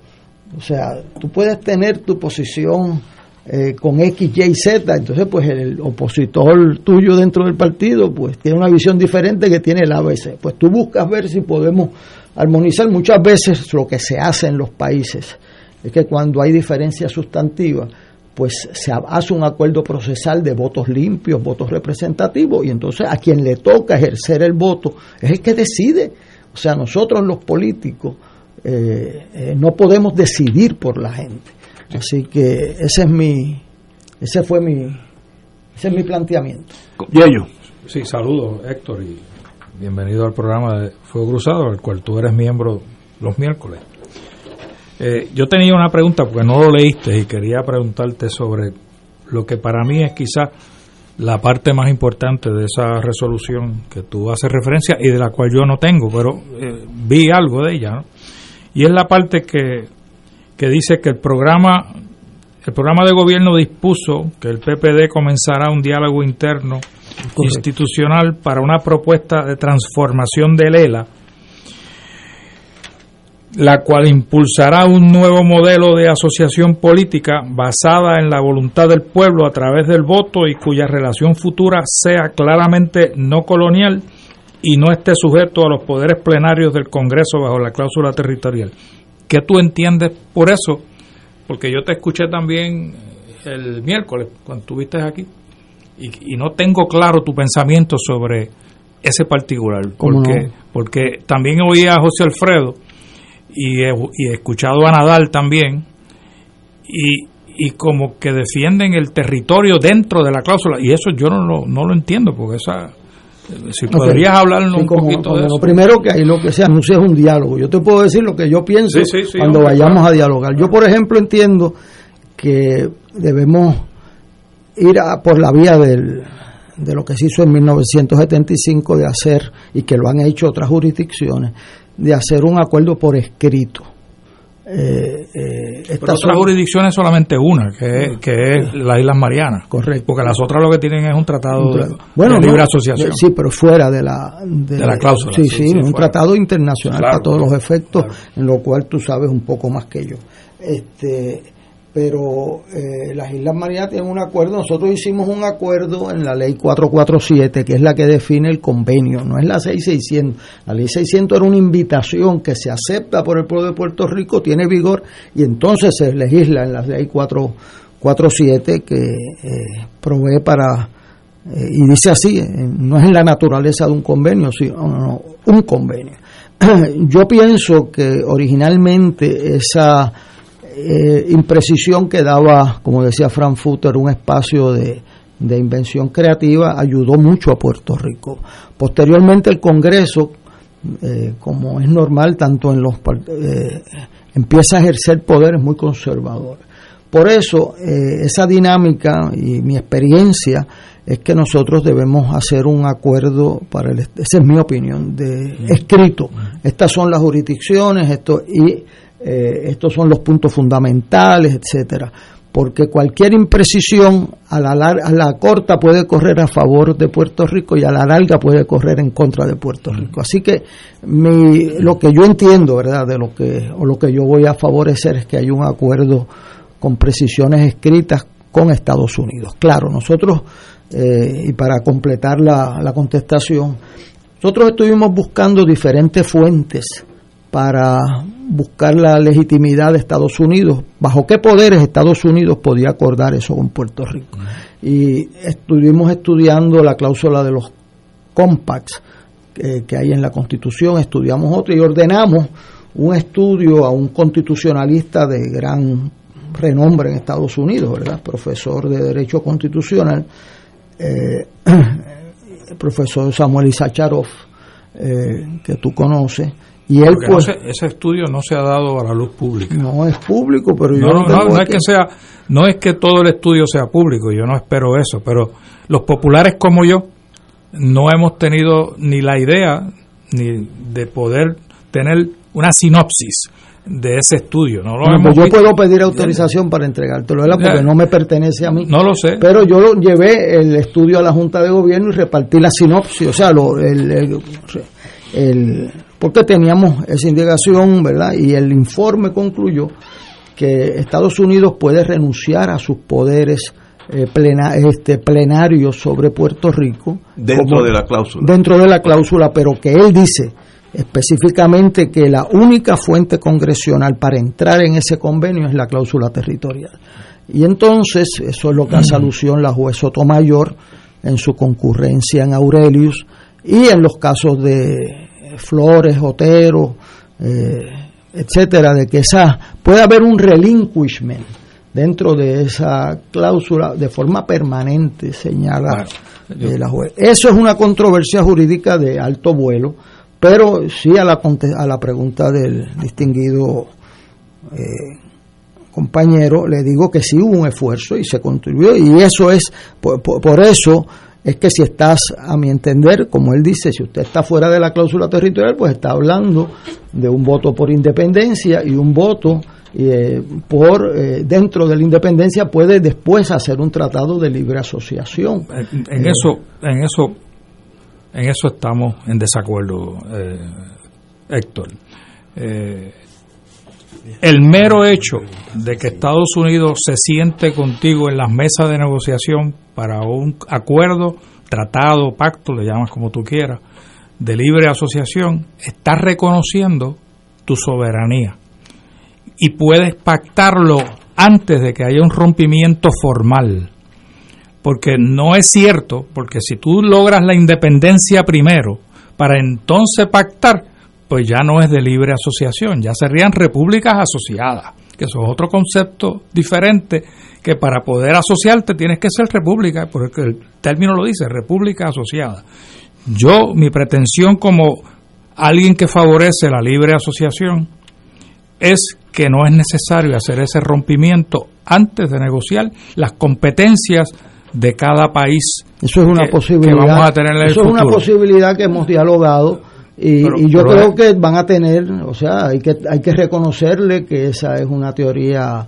O sea, tú puedes tener tu posición eh, con X, Y, Z, entonces pues el opositor tuyo dentro del partido pues tiene una visión diferente que tiene el ABC. Pues tú buscas ver si podemos armonizar. Muchas veces lo que se hace en los países es que cuando hay diferencias sustantivas, pues se hace un acuerdo procesal de votos limpios, votos representativos, y entonces a quien le toca ejercer el voto es el que decide. O sea, nosotros los políticos eh, eh, no podemos decidir por la gente. Así que ese es mi, ese fue mi, ese es mi planteamiento. yo Sí, saludos Héctor y bienvenido al programa de Fuego Cruzado, al cual tú eres miembro los miércoles. Eh, yo tenía una pregunta porque no lo leíste y quería preguntarte sobre lo que para mí es quizá la parte más importante de esa resolución que tú haces referencia y de la cual yo no tengo, pero eh, vi algo de ella, y es la parte que, que dice que el programa el programa de gobierno dispuso que el PPD comenzará un diálogo interno institucional para una propuesta de transformación del ELA la cual impulsará un nuevo modelo de asociación política basada en la voluntad del pueblo a través del voto y cuya relación futura sea claramente no colonial y no esté sujeto a los poderes plenarios del Congreso bajo la cláusula territorial. ¿Qué tú entiendes por eso? Porque yo te escuché también el miércoles cuando estuviste aquí y, no tengo claro tu pensamiento sobre ese particular, porque, porque también oí a José Alfredo y he, escuchado a Nadal también y, y como que defienden el territorio dentro de la cláusula y eso yo no lo, no lo entiendo porque esa si podrías hablar un poquito de eso. Lo primero que hay, lo que se anuncia es un diálogo. Yo te puedo decir lo que yo pienso cuando vayamos a dialogar. Yo, por ejemplo, entiendo que debemos ir a, por la vía del, de lo que se hizo en 1975 de hacer, y que lo han hecho otras jurisdicciones, de hacer un acuerdo por escrito eh, eh, estas otras jurisdicciones solamente una, que, es las Islas Marianas. Correcto. Porque las otras lo que tienen es un tratado de, libre asociación. Sí, pero fuera de la, de, la cláusula. Sí, sí, un tratado internacional para todos los efectos, en lo cual tú sabes un poco más que yo. Este, pero eh, las Islas Marianas tienen un acuerdo, nosotros hicimos un acuerdo en la ley 447, que es la que define el convenio, no es la 6600. La ley 600 era una invitación que se acepta por el pueblo de Puerto Rico, tiene vigor y entonces se legisla en la ley 447 que eh, provee para, eh, y dice así, no es en la naturaleza de un convenio, sino un convenio. Yo pienso que originalmente esa eh, imprecisión que daba, como decía Frankfurter, un espacio de, invención creativa, ayudó mucho a Puerto Rico. Posteriormente el Congreso, eh, como es normal, tanto en los eh, empieza a ejercer poderes muy conservadores. Por eso, esa dinámica y mi experiencia es que nosotros debemos hacer un acuerdo para el, esa es mi opinión, de escrito. Estas son las jurisdicciones, esto y eh, estos son los puntos fundamentales, etcétera, porque cualquier imprecisión a la, a la corta puede correr a favor de Puerto Rico y a la larga puede correr en contra de Puerto Rico. Así que mi, lo que yo entiendo, ¿verdad?, de lo que o lo que yo voy a favorecer es que hay un acuerdo con precisiones escritas con Estados Unidos. Claro, nosotros eh, y para completar la, la contestación, nosotros estuvimos buscando diferentes fuentes para buscar la legitimidad de Estados Unidos, bajo qué poderes Estados Unidos podía acordar eso con Puerto Rico. Y estuvimos estudiando la cláusula de los compacts que, hay en la Constitución, estudiamos otro y ordenamos un estudio a un constitucionalista de gran renombre en Estados Unidos, ¿verdad? Profesor de Derecho Constitucional, eh, el profesor Samuel Isacharov, eh, que tú conoces, y él pues, ese, estudio no se ha dado a la luz pública. No es público, pero yo no, no, es que sea, no es que todo el estudio sea público, yo no espero eso, pero los populares como yo no hemos tenido ni la idea ni de poder tener una sinopsis de ese estudio. No lo pues yo puedo pedir autorización para entregártelo, porque no me pertenece a mí. No lo sé. Pero yo llevé el estudio a la Junta de Gobierno y repartí la sinopsis, o sea, lo, el, el porque teníamos esa indicación, ¿verdad? Y el informe concluyó que Estados Unidos puede renunciar a sus poderes eh, plena, este, plenarios sobre Puerto Rico. Dentro de la cláusula. Dentro de la cláusula, pero que él dice específicamente que la única fuente congresional para entrar en ese convenio es la cláusula territorial. Y entonces, eso es lo que hace alusión la juez Sotomayor en su concurrencia en Aurelius y en los casos de Flores, Otero, eh, etcétera, de que esa puede haber un relinquishment dentro de esa cláusula de forma permanente, señala eh, la juez. Eso es una controversia jurídica de alto vuelo, pero sí a la, a la pregunta del distinguido eh, compañero, le digo que sí hubo un esfuerzo y se contribuyó, y eso es, por eso es que si estás, a mi entender, como él dice, si usted está fuera de la cláusula territorial, pues está hablando de un voto por independencia y un voto eh, por eh, dentro de la independencia puede después hacer un tratado de libre asociación. En, eso, en eso, en eso estamos en desacuerdo, eh, Héctor. El mero hecho de que Estados Unidos se siente contigo en las mesas de negociación para un acuerdo, tratado, pacto, le llamas como tú quieras, de libre asociación, estás reconociendo tu soberanía. Y puedes pactarlo antes de que haya un rompimiento formal. Porque no es cierto, porque si tú logras la independencia primero, para entonces pactar, pues ya no es de libre asociación, ya serían repúblicas asociadas que eso es otro concepto diferente que para poder asociarte tienes que ser república, porque el término lo dice, república asociada. Yo, mi pretensión como alguien que favorece la libre asociación es que no es necesario hacer ese rompimiento antes de negociar las competencias de cada país. Eso es una posibilidad. Que vamos a tener en eso es una posibilidad que hemos dialogado y, yo creo que van a tener, o sea, hay que hay que reconocerle que esa es una teoría,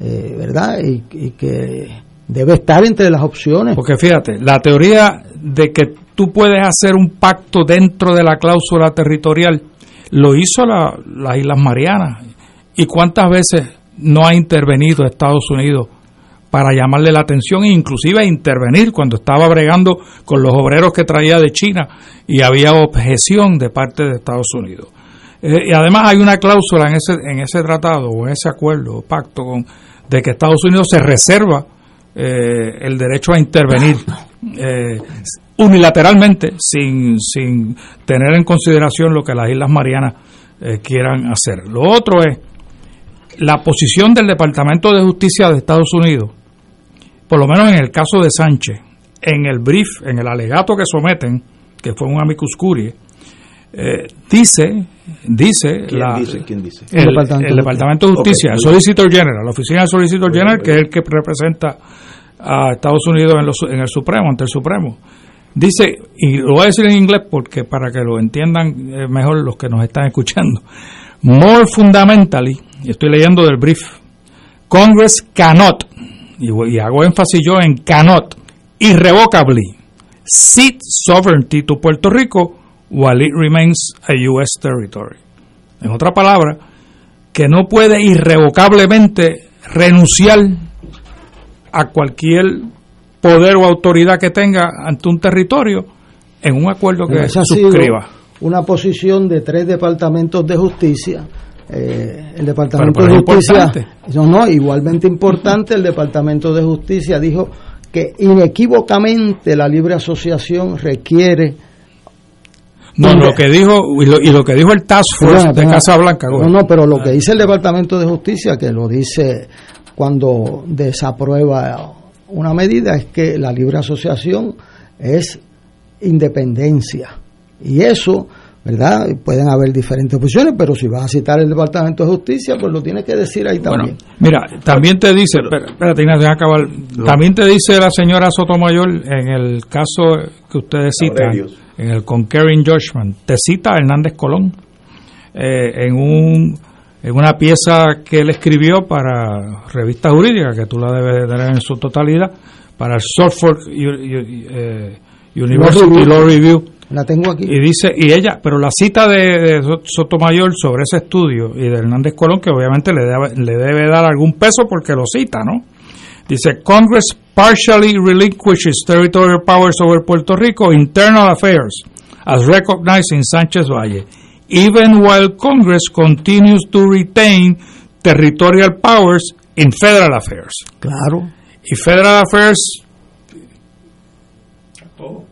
eh, ¿verdad? Y, que debe estar entre las opciones. Porque fíjate, la teoría de que tú puedes hacer un pacto dentro de la cláusula territorial lo hizo la, las Islas Marianas. ¿Y cuántas veces no ha intervenido Estados Unidos para llamarle la atención e inclusive intervenir cuando estaba bregando con los obreros que traía de China y había objeción de parte de Estados Unidos. Eh, y además hay una cláusula en ese, en ese tratado o en ese acuerdo o pacto con, de que Estados Unidos se reserva eh, el derecho a intervenir eh, unilateralmente sin, sin tener en consideración lo que las Islas Marianas quieran hacer. Lo otro es la posición del Departamento de Justicia de Estados Unidos por lo menos en el caso de Sánchez, en el brief, en el alegato que someten, que fue un amicus curiae, eh, dice, dice, ¿Quién dice? El, Departamento, de Justicia, el Solicitor General, la oficina del Solicitor General, que es el que representa a Estados Unidos en, en el Supremo, ante el Supremo. Dice, y lo voy a decir en inglés porque para que lo entiendan eh, mejor los que nos están escuchando. More fundamentally, estoy leyendo del brief, Congress cannot y, hago énfasis yo en cannot, irrevocably, cede sovereignty to Puerto Rico while it remains a U.S. territory. En otra palabra, que no puede irrevocablemente renunciar a cualquier poder o autoridad que tenga ante un territorio en un acuerdo que se suscriba. Una posición de tres departamentos de justicia eh, el Departamento de Justicia, no, no, igualmente importante, el Departamento de Justicia dijo que inequívocamente la libre asociación requiere no, lo que dijo y lo, que dijo el Task Force de Casa Blanca. No, no, pero lo que dice el Departamento de Justicia, que lo dice cuando desaprueba una medida, es que la libre asociación es independencia. Y eso ¿verdad? Pueden haber diferentes opciones, pero si vas a citar el Departamento de Justicia, pues lo tienes que decir ahí también. mira, también te dice, espérate, Ignacio, acabar. También te dice la señora Sotomayor en el caso que ustedes citan, en el Concurring Judgment, te cita a Hernández Colón eh, en un en una pieza que él escribió para revista jurídica, que tú la debes de tener en su totalidad, para el Software eh, University Law Review la tengo aquí. Y dice, y ella, pero la cita de, Sotomayor sobre ese estudio y de Hernández Colón, que obviamente le debe, le debe dar algún peso porque lo cita, ¿no? Dice, Congress partially relinquishes territorial powers over Puerto Rico internal affairs, as recognized in Sánchez Valle, even while Congress continues to retain territorial powers in federal affairs. Claro. Y federal affairs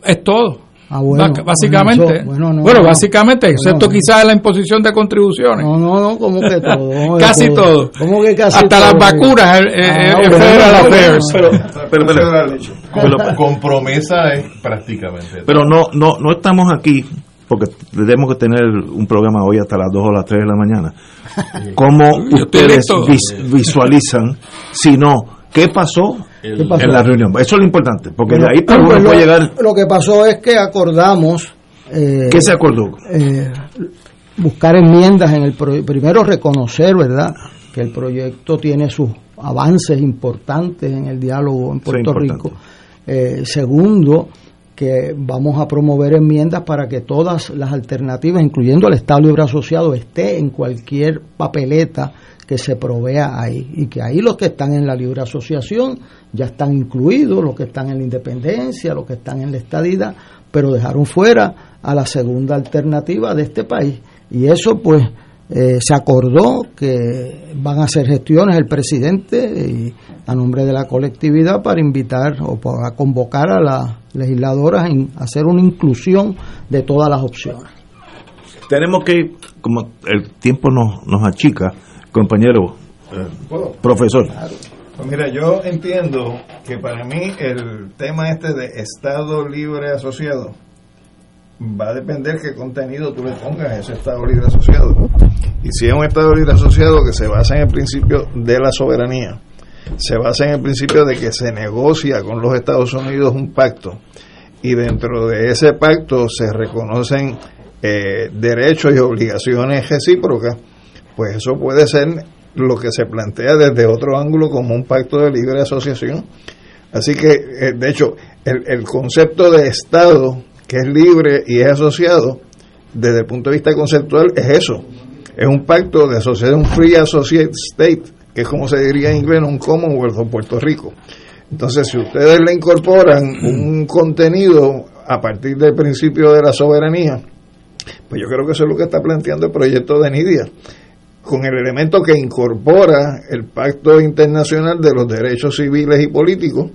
es todo. Ah, bueno, básicamente, bueno, básicamente, excepto quizás la imposición de contribuciones. No, no, no, como que todo. casi todo. ¿Cómo que casi Hasta las vacunas, ah, Federal Affairs. Pero, pero, pero, con promesa es prácticamente. Pero no, no, no estamos aquí porque tenemos que tener un programa hoy hasta las 2 o las 3 de la mañana. ¿Cómo ustedes visualizan, si no, qué pasó en la reunión. Eso es lo importante, porque de ahí pues, puede llegar. Lo que pasó es que acordamos. Eh, ¿Qué se acordó? Eh, buscar enmiendas en el primero reconocer, ¿verdad?, que el proyecto tiene sus avances importantes en el diálogo en Puerto Rico. Eh, segundo, que vamos a promover enmiendas para que todas las alternativas, incluyendo el Estado Libre Asociado, esté en cualquier papeleta que se provea ahí y que ahí los que están en la libre asociación ya están incluidos, los que están en la independencia, los que están en la estadidad, pero dejaron fuera a la segunda alternativa de este país. Y eso pues eh, se acordó que van a hacer gestiones el presidente y a nombre de la colectividad para invitar o para convocar a las legisladoras a hacer una inclusión de todas las opciones. Tenemos que, como el tiempo nos, nos achica, compañero, profesor. Pues mira, yo entiendo que para mí el tema este de Estado libre asociado va a depender qué contenido tú le pongas a ese Estado libre asociado. Y si es un Estado libre asociado que se basa en el principio de la soberanía, se basa en el principio de que se negocia con los Estados Unidos un pacto y dentro de ese pacto se reconocen eh, derechos y obligaciones recíprocas, pues eso puede ser lo que se plantea desde otro ángulo como un pacto de libre asociación. Así que, eh, de hecho, el, el concepto de Estado que es libre y es asociado, desde el punto de vista conceptual, es eso. Es un pacto de asociación Free Associate State, que es como se diría en inglés, un Commonwealth o Puerto Rico. Entonces, si ustedes le incorporan un contenido a partir del principio de la soberanía, pues yo creo que eso es lo que está planteando el proyecto de Nidia, con el elemento que incorpora el Pacto Internacional de los Derechos Civiles y Políticos,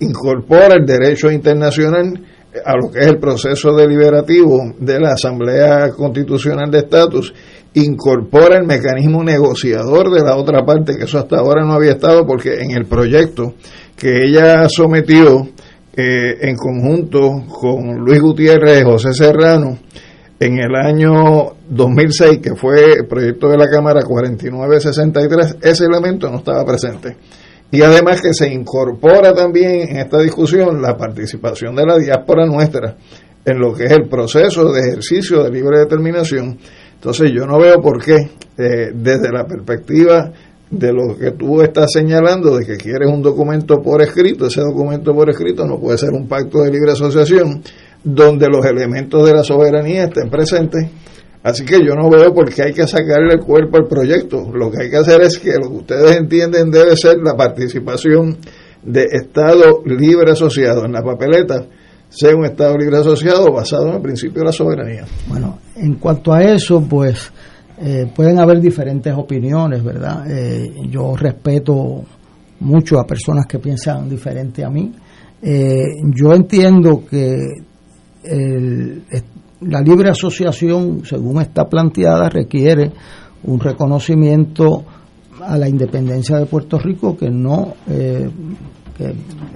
incorpora el derecho internacional a lo que es el proceso deliberativo de la Asamblea Constitucional de Estatus, incorpora el mecanismo negociador de la otra parte, que eso hasta ahora no había estado, porque en el proyecto que ella sometió eh, en conjunto con Luis Gutiérrez y José Serrano en el año 2006, que fue el proyecto de la Cámara 4963, ese elemento no estaba presente. Y además que se incorpora también en esta discusión la participación de la diáspora nuestra en lo que es el proceso de ejercicio de libre determinación. Entonces yo no veo por qué, eh, desde la perspectiva de lo que tú estás señalando, de que quieres un documento por escrito, ese documento por escrito no puede ser un pacto de libre asociación donde los elementos de la soberanía estén presentes. Así que yo no veo por qué hay que sacarle el cuerpo al proyecto. Lo que hay que hacer es que lo que ustedes entienden debe ser la participación de Estado libre asociado en la papeleta sea un Estado libre asociado basado en el principio de la soberanía. Bueno, en cuanto a eso, pues eh, pueden haber diferentes opiniones, ¿verdad? Eh, yo respeto mucho a personas que piensan diferente a mí. Eh, yo entiendo que la libre asociación, según está planteada, requiere un reconocimiento a la independencia de Puerto Rico que no que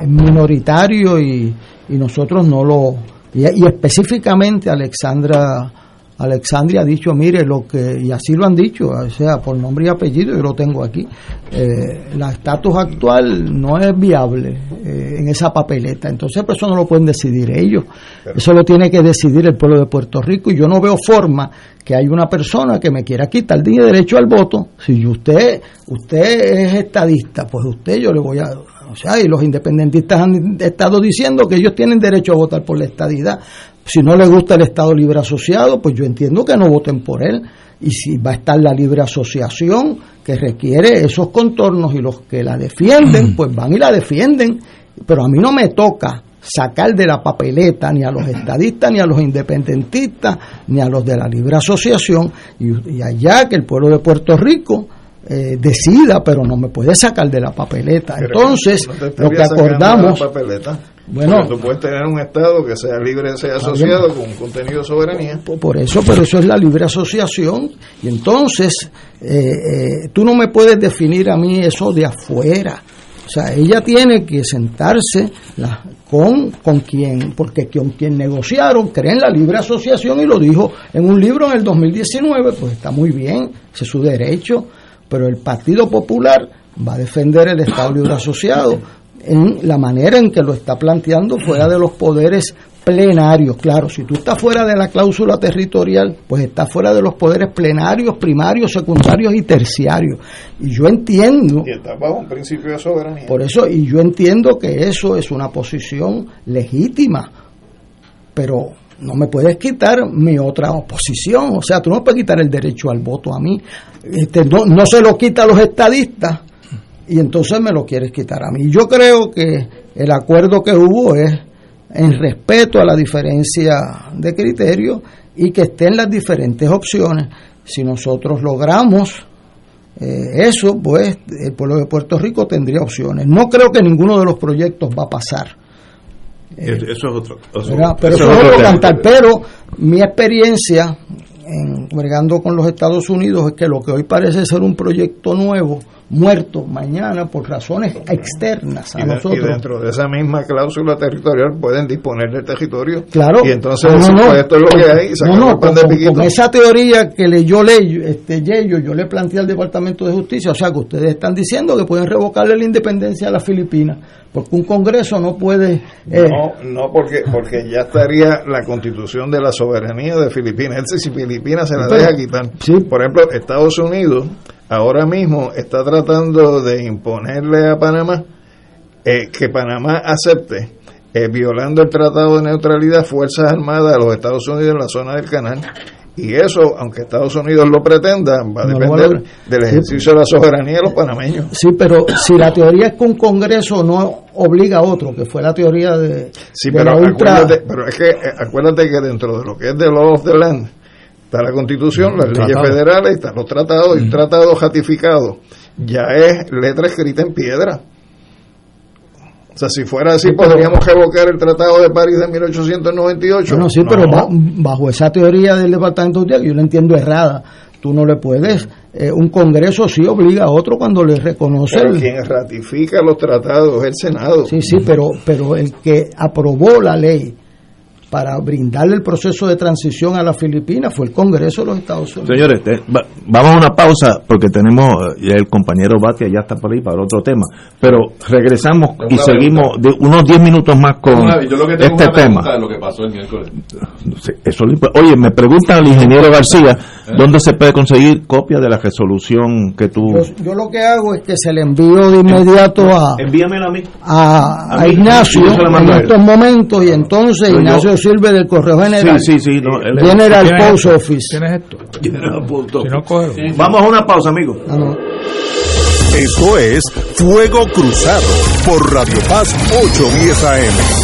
es minoritario y, y nosotros no lo y, y específicamente Alexandra Alexandria ha dicho, mire, lo que, y así lo han dicho, o sea, por nombre y apellido, yo lo tengo aquí, eh, la estatus actual no es viable eh, en esa papeleta, entonces eso no lo pueden decidir ellos, eso lo tiene que decidir el pueblo de Puerto Rico, y yo no veo forma que hay una persona que me quiera quitar el derecho al voto, si usted, usted es estadista, pues usted yo le voy a, o sea, y los independentistas han estado diciendo que ellos tienen derecho a votar por la estadidad. Si no les gusta el Estado Libre Asociado, pues yo entiendo que no voten por él. Y si va a estar la libre asociación que requiere esos contornos y los que la defienden, pues van y la defienden. Pero a mí no me toca sacar de la papeleta ni a los estadistas, ni a los independentistas, ni a los de la libre asociación, y, allá que el pueblo de Puerto Rico eh, decida, pero no me puede sacar de la papeleta. Entonces, lo que acordamos... Bueno, tú puedes tener un Estado que sea libre, sea asociado con un contenido de soberanía. Por eso, pero eso es la libre asociación. Y entonces, eh, eh, tú no me puedes definir a mí eso de afuera. O sea, ella tiene que sentarse con, con quien, porque con quien negociaron, creen la libre asociación y lo dijo en un libro en el 2019, pues está muy bien, ese es su derecho, pero el Partido Popular va a defender el Estado Libre Asociado en la manera en que lo está planteando fuera de los poderes plenarios. Claro, si tú estás fuera de la cláusula territorial, pues estás fuera de los poderes plenarios, primarios, secundarios y terciarios. Y yo entiendo... Y está bajo un principio de soberanía. Por eso, y yo entiendo que eso es una posición legítima, pero no me puedes quitar mi otra oposición. O sea, tú no puedes quitar el derecho al voto a mí. Este, no, no se lo quita a los estadistas y entonces me lo quieres quitar a mí. Yo creo que el acuerdo que hubo es en respeto a la diferencia de criterio y que estén las diferentes opciones. Si nosotros logramos eh, eso, pues el pueblo de Puerto Rico tendría opciones. No creo que ninguno de los proyectos va a pasar. eso es otro. pero eso, es otro cantar. Pero mi experiencia en, bregando con los Estados Unidos es que lo que hoy parece ser un proyecto nuevo, muerto mañana por razones externas a nosotros. Y dentro de esa misma cláusula territorial pueden disponer del territorio. Claro. Y entonces esto es lo que hay. No, no, con, con, esa teoría que leyó ley, este, Yello, yo le planteé al Departamento de Justicia, o sea que ustedes están diciendo que pueden revocarle la independencia a las Filipinas, porque un Congreso no puede... Eh, no, no porque, porque ya estaría la constitución de la soberanía de Filipinas. Es si Filipinas se la deja quitar. Por ejemplo, Estados Unidos ahora mismo está tratando de imponerle a Panamá eh, que Panamá acepte, eh, violando el Tratado de Neutralidad, Fuerzas Armadas de los Estados Unidos en la zona del canal. Y eso, aunque Estados Unidos lo pretenda, va a depender del ejercicio de la soberanía de los panameños. Sí, pero si la teoría es que un Congreso no obliga a otro, que fue la teoría de, sí, pero, acuérdate, pero es que eh, acuérdate que dentro de lo que es de Law of the Land, está la constitución, las leyes federales, están los tratados y un tratado ratificado. Ya es letra escrita en piedra. O sea, si fuera así, podríamos revocar el Tratado de París de 1898. No, sí, pero bajo esa teoría del Departamento de yo la entiendo errada. Tú no le puedes. Eh, un Congreso sí obliga a otro cuando le reconoce. Pero quien ratifica los tratados es el Senado. Sí, sí, pero, pero el que aprobó la ley para brindarle el proceso de transición a las Filipinas fue el Congreso de los Estados Unidos. Señores, vamos a una pausa porque tenemos, ya el compañero Batia ya está por ahí para otro tema, pero regresamos y seguimos de unos 10 minutos más con este tema. lo que pasó el miércoles. oye, me pregunta el ingeniero García, eh. ¿dónde se puede conseguir copia de la resolución que tú... Yo, lo que hago es que se le envío de inmediato a... Envíamelo a mí. A, Ignacio en estos momentos y entonces Ignacio sirve del Correo General. Sí, sí, sí. No, General Post Office. ¿Tienes esto? Si no, Vamos a una pausa, amigo. Ah, esto es Fuego Cruzado por Radio Paz 810 AM.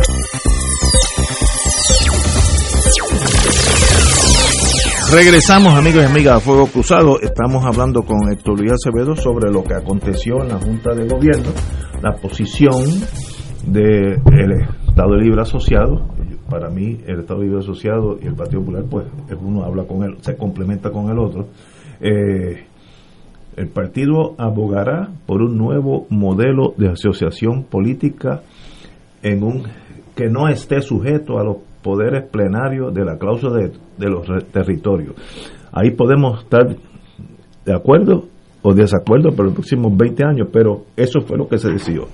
Regresamos, amigos y amigas, a Fuego Cruzado. Estamos hablando con Héctor Luis Acevedo sobre lo que aconteció en la Junta de Gobierno, la posición del Estado Libre Asociado. Para mí, el Estado Libre Asociado y el Partido Popular, pues uno habla con él, se complementa con el otro. Eh, el partido abogará por un nuevo modelo de asociación política en un que no esté sujeto a los poderes plenarios de la cláusula de, de los territorios. Ahí podemos estar de acuerdo o desacuerdo por los próximos 20 años, pero eso fue lo que se decidió.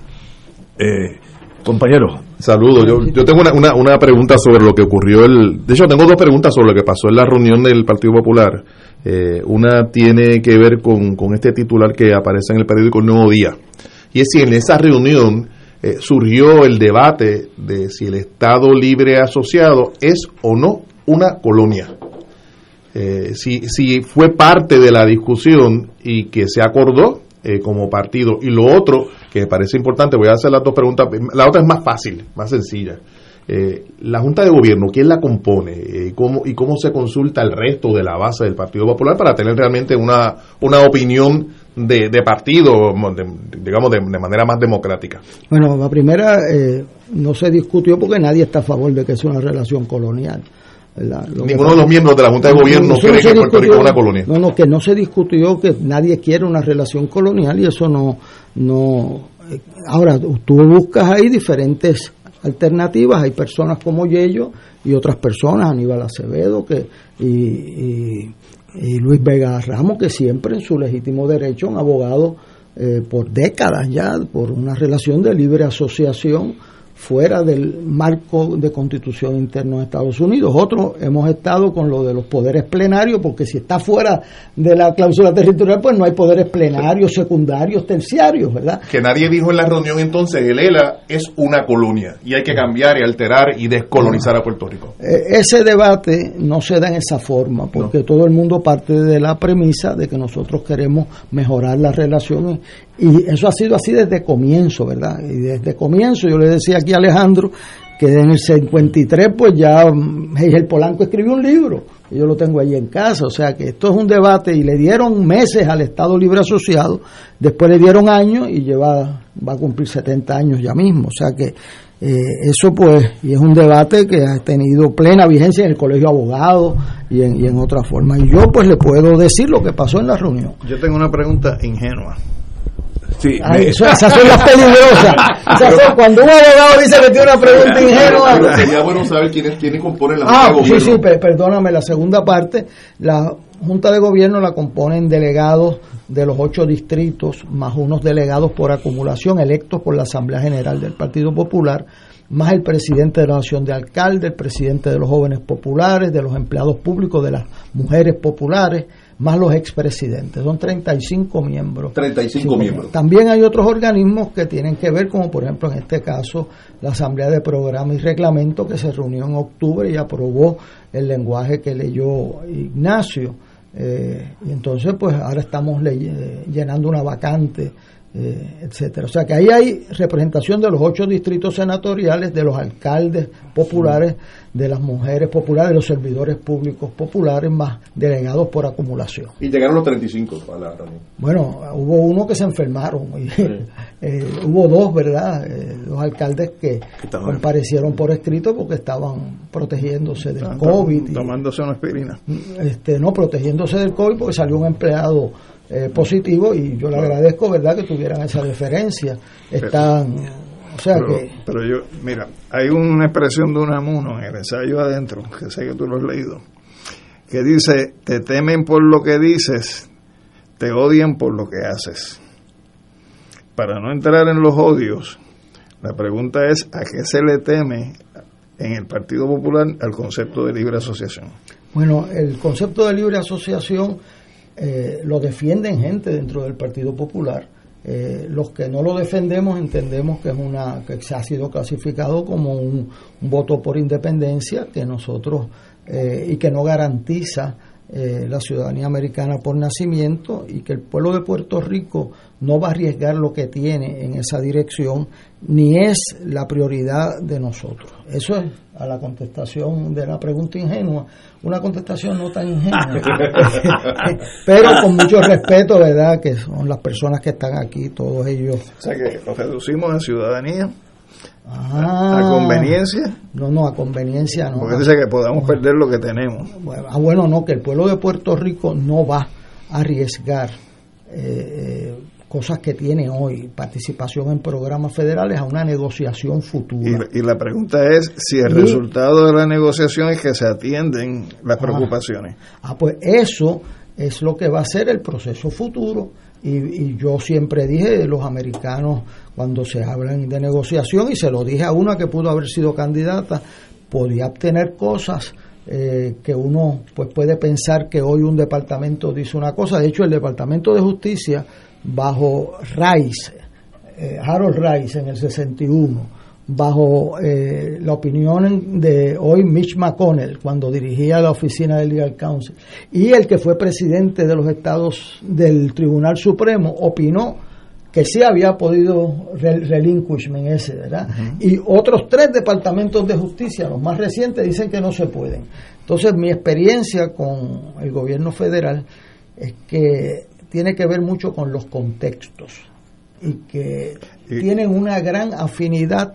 Eh, compañero. Saludos. Yo, yo tengo una, una, una, pregunta sobre lo que ocurrió. el De hecho, tengo dos preguntas sobre lo que pasó en la reunión del Partido Popular. Eh, una tiene que ver con, con este titular que aparece en el periódico Nuevo Día. Y es si en esa reunión eh, surgió el debate de si el Estado libre asociado es o no una colonia. Eh, si, si fue parte de la discusión y que se acordó eh, como partido. Y lo otro, que me parece importante, voy a hacer las dos preguntas. La otra es más fácil, más sencilla. Eh, la Junta de Gobierno, ¿quién la compone? Eh, cómo, ¿Y cómo se consulta el resto de la base del Partido Popular para tener realmente una, una opinión de, de partido, de, digamos, de, de, manera más democrática? Bueno, la primera eh, no se discutió porque nadie está a favor de que sea una relación colonial. Ninguno de los miembros de la Junta de Gobierno no, cree que Puerto Rico es una colonia. No, no, que no se discutió que nadie quiere una relación colonial y eso no... no ahora, tú buscas ahí diferentes alternativas, hay personas como Yello y otras personas, Aníbal Acevedo que, y, y, y Luis Vega Ramos, que siempre en su legítimo derecho han abogado eh, por décadas ya por una relación de libre asociación fuera del marco de constitución interno de Estados Unidos. Otros hemos estado con lo de los poderes plenarios, porque si está fuera de la cláusula territorial, pues no hay poderes plenarios, secundarios, terciarios, ¿verdad? Que nadie dijo en la reunión entonces, el ELA es una colonia y hay que cambiar y alterar y descolonizar a Puerto Rico. Ese debate no se da en esa forma, porque no. todo el mundo parte de la premisa de que nosotros queremos mejorar las relaciones y eso ha sido así desde comienzo, ¿verdad? Y desde comienzo yo le decía aquí a Alejandro que en el 53 pues ya el Polanco escribió un libro, yo lo tengo ahí en casa, o sea que esto es un debate y le dieron meses al Estado Libre Asociado, después le dieron años y lleva va a cumplir 70 años ya mismo, o sea que eh, eso pues, y es un debate que ha tenido plena vigencia en el Colegio de Abogados y en, y en otra forma. Y yo pues le puedo decir lo que pasó en la reunión. Yo tengo una pregunta ingenua. Sí, Ay, eso, esas son las peligrosas. Esas son, cuando un abogado dice que tiene una pregunta ingenua. Sería bueno saber quiénes, quiénes componen la ah, Junta sí, de sí, Gobierno. perdóname, la segunda parte, la Junta de Gobierno la componen delegados de los ocho distritos, más unos delegados por acumulación electos por la Asamblea General del Partido Popular, más el presidente de la Nación de Alcaldes, el presidente de los jóvenes populares, de los empleados públicos, de las mujeres populares, más los expresidentes. Son 35 miembros. 35 sí, miembros. También hay otros organismos que tienen que ver, como por ejemplo en este caso la Asamblea de Programa y Reglamento, que se reunió en octubre y aprobó el lenguaje que leyó Ignacio. Eh, y entonces, pues ahora estamos llenando una vacante eh, etcétera. O sea que ahí hay representación de los ocho distritos senatoriales, de los alcaldes populares, de las mujeres populares, de los servidores públicos populares, más delegados por acumulación. Y llegaron los 35 a la Bueno, hubo uno que se enfermaron, y, eh, hubo dos, ¿verdad? Eh, los alcaldes que comparecieron por escrito porque estaban protegiéndose del COVID. Tomándose una aspirina. Este, no, protegiéndose del COVID porque salió un empleado eh, positivo y yo le agradezco, ¿verdad?, que tuvieran esa deferencia. Están. O sea pero, que. Pero yo, mira, hay una expresión de Unamuno en el ensayo adentro, que sé que tú lo has leído, que dice: Te temen por lo que dices, te odian por lo que haces. Para no entrar en los odios, la pregunta es: ¿a qué se le teme en el Partido Popular al concepto de libre asociación? Bueno, el concepto de libre asociación eh, lo defienden gente dentro del Partido Popular. Eh, los que no lo defendemos entendemos que es una que se ha sido clasificado como un, voto por independencia que nosotros eh, y que no garantiza eh, la ciudadanía americana por nacimiento y que el pueblo de Puerto Rico no va a arriesgar lo que tiene en esa dirección, ni es la prioridad de nosotros. Eso es a la contestación de la pregunta ingenua, una contestación no tan ingenua, pero con mucho respeto, ¿verdad? Que son las personas que están aquí, todos ellos. O sea que los reducimos a ciudadanía ¿A ah. conveniencia? No, no, a conveniencia no. Porque dice que podamos perder lo que tenemos. Ah, bueno, no, que el pueblo de Puerto Rico no va a arriesgar eh, eh, cosas que tiene hoy, participación en programas federales, a una negociación futura. Y, la pregunta es si el resultado de la negociación es que se atienden las ah. preocupaciones. Ah, pues eso es lo que va a ser el proceso futuro y, yo siempre dije, los americanos, cuando se hablan de negociación, y se lo dije a una que pudo haber sido candidata, podía obtener cosas eh, que uno pues puede pensar que hoy un departamento dice una cosa. De hecho, el Departamento de Justicia, bajo Rice, eh, Harold Rice en el 61, bajo eh, la opinión de hoy Mitch McConnell cuando dirigía la oficina del Legal Counsel y el que fue presidente de los estados del Tribunal Supremo opinó que sí había podido relinquishment ese, ¿verdad? Y otros tres departamentos de justicia, los más recientes, dicen que no se pueden. Entonces, mi experiencia con el gobierno federal es que tiene que ver mucho con los contextos y que tienen una gran afinidad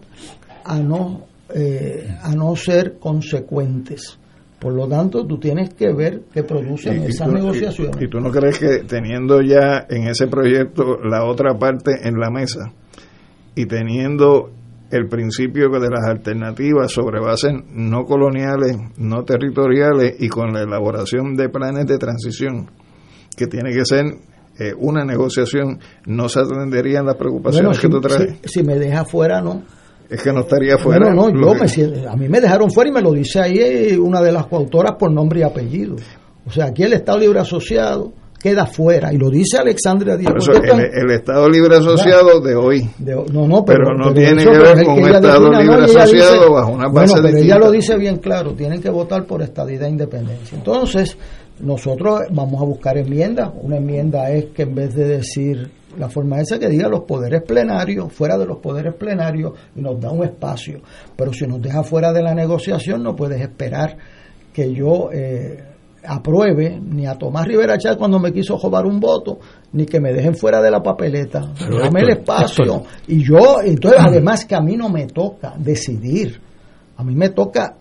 a no, eh, a no ser consecuentes. Por lo tanto, tú tienes que ver qué producen esas negociaciones. Y, tú no crees que teniendo ya en ese proyecto la otra parte en la mesa y teniendo el principio de las alternativas sobre bases no coloniales, no territoriales y con la elaboración de planes de transición, que tiene que ser eh, una negociación, no se atenderían las preocupaciones que tú traes. Si, me deja fuera, no. Es que no estaría fuera. No, no, yo a mí me dejaron fuera y me lo dice ahí eh, una de las coautoras por nombre y apellido. O sea, aquí el Estado Libre Asociado queda fuera y lo dice Alexandria Díaz. el, Estado Libre Asociado de hoy. no, no, pero, no tiene que ver con un Estado Libre Asociado bajo una base bueno, pero ella lo dice bien claro, tienen que votar por estadidad e independencia. Entonces, nosotros vamos a buscar enmiendas. Una enmienda es que en vez de decir la forma esa que diga los poderes plenarios, fuera de los poderes plenarios, y nos da un espacio. Pero si nos deja fuera de la negociación, no puedes esperar que yo eh, apruebe ni a Tomás Rivera Chávez cuando me quiso robar un voto, ni que me dejen fuera de la papeleta. Dame el espacio. Y yo, entonces, además que a mí no me toca decidir. A mí me toca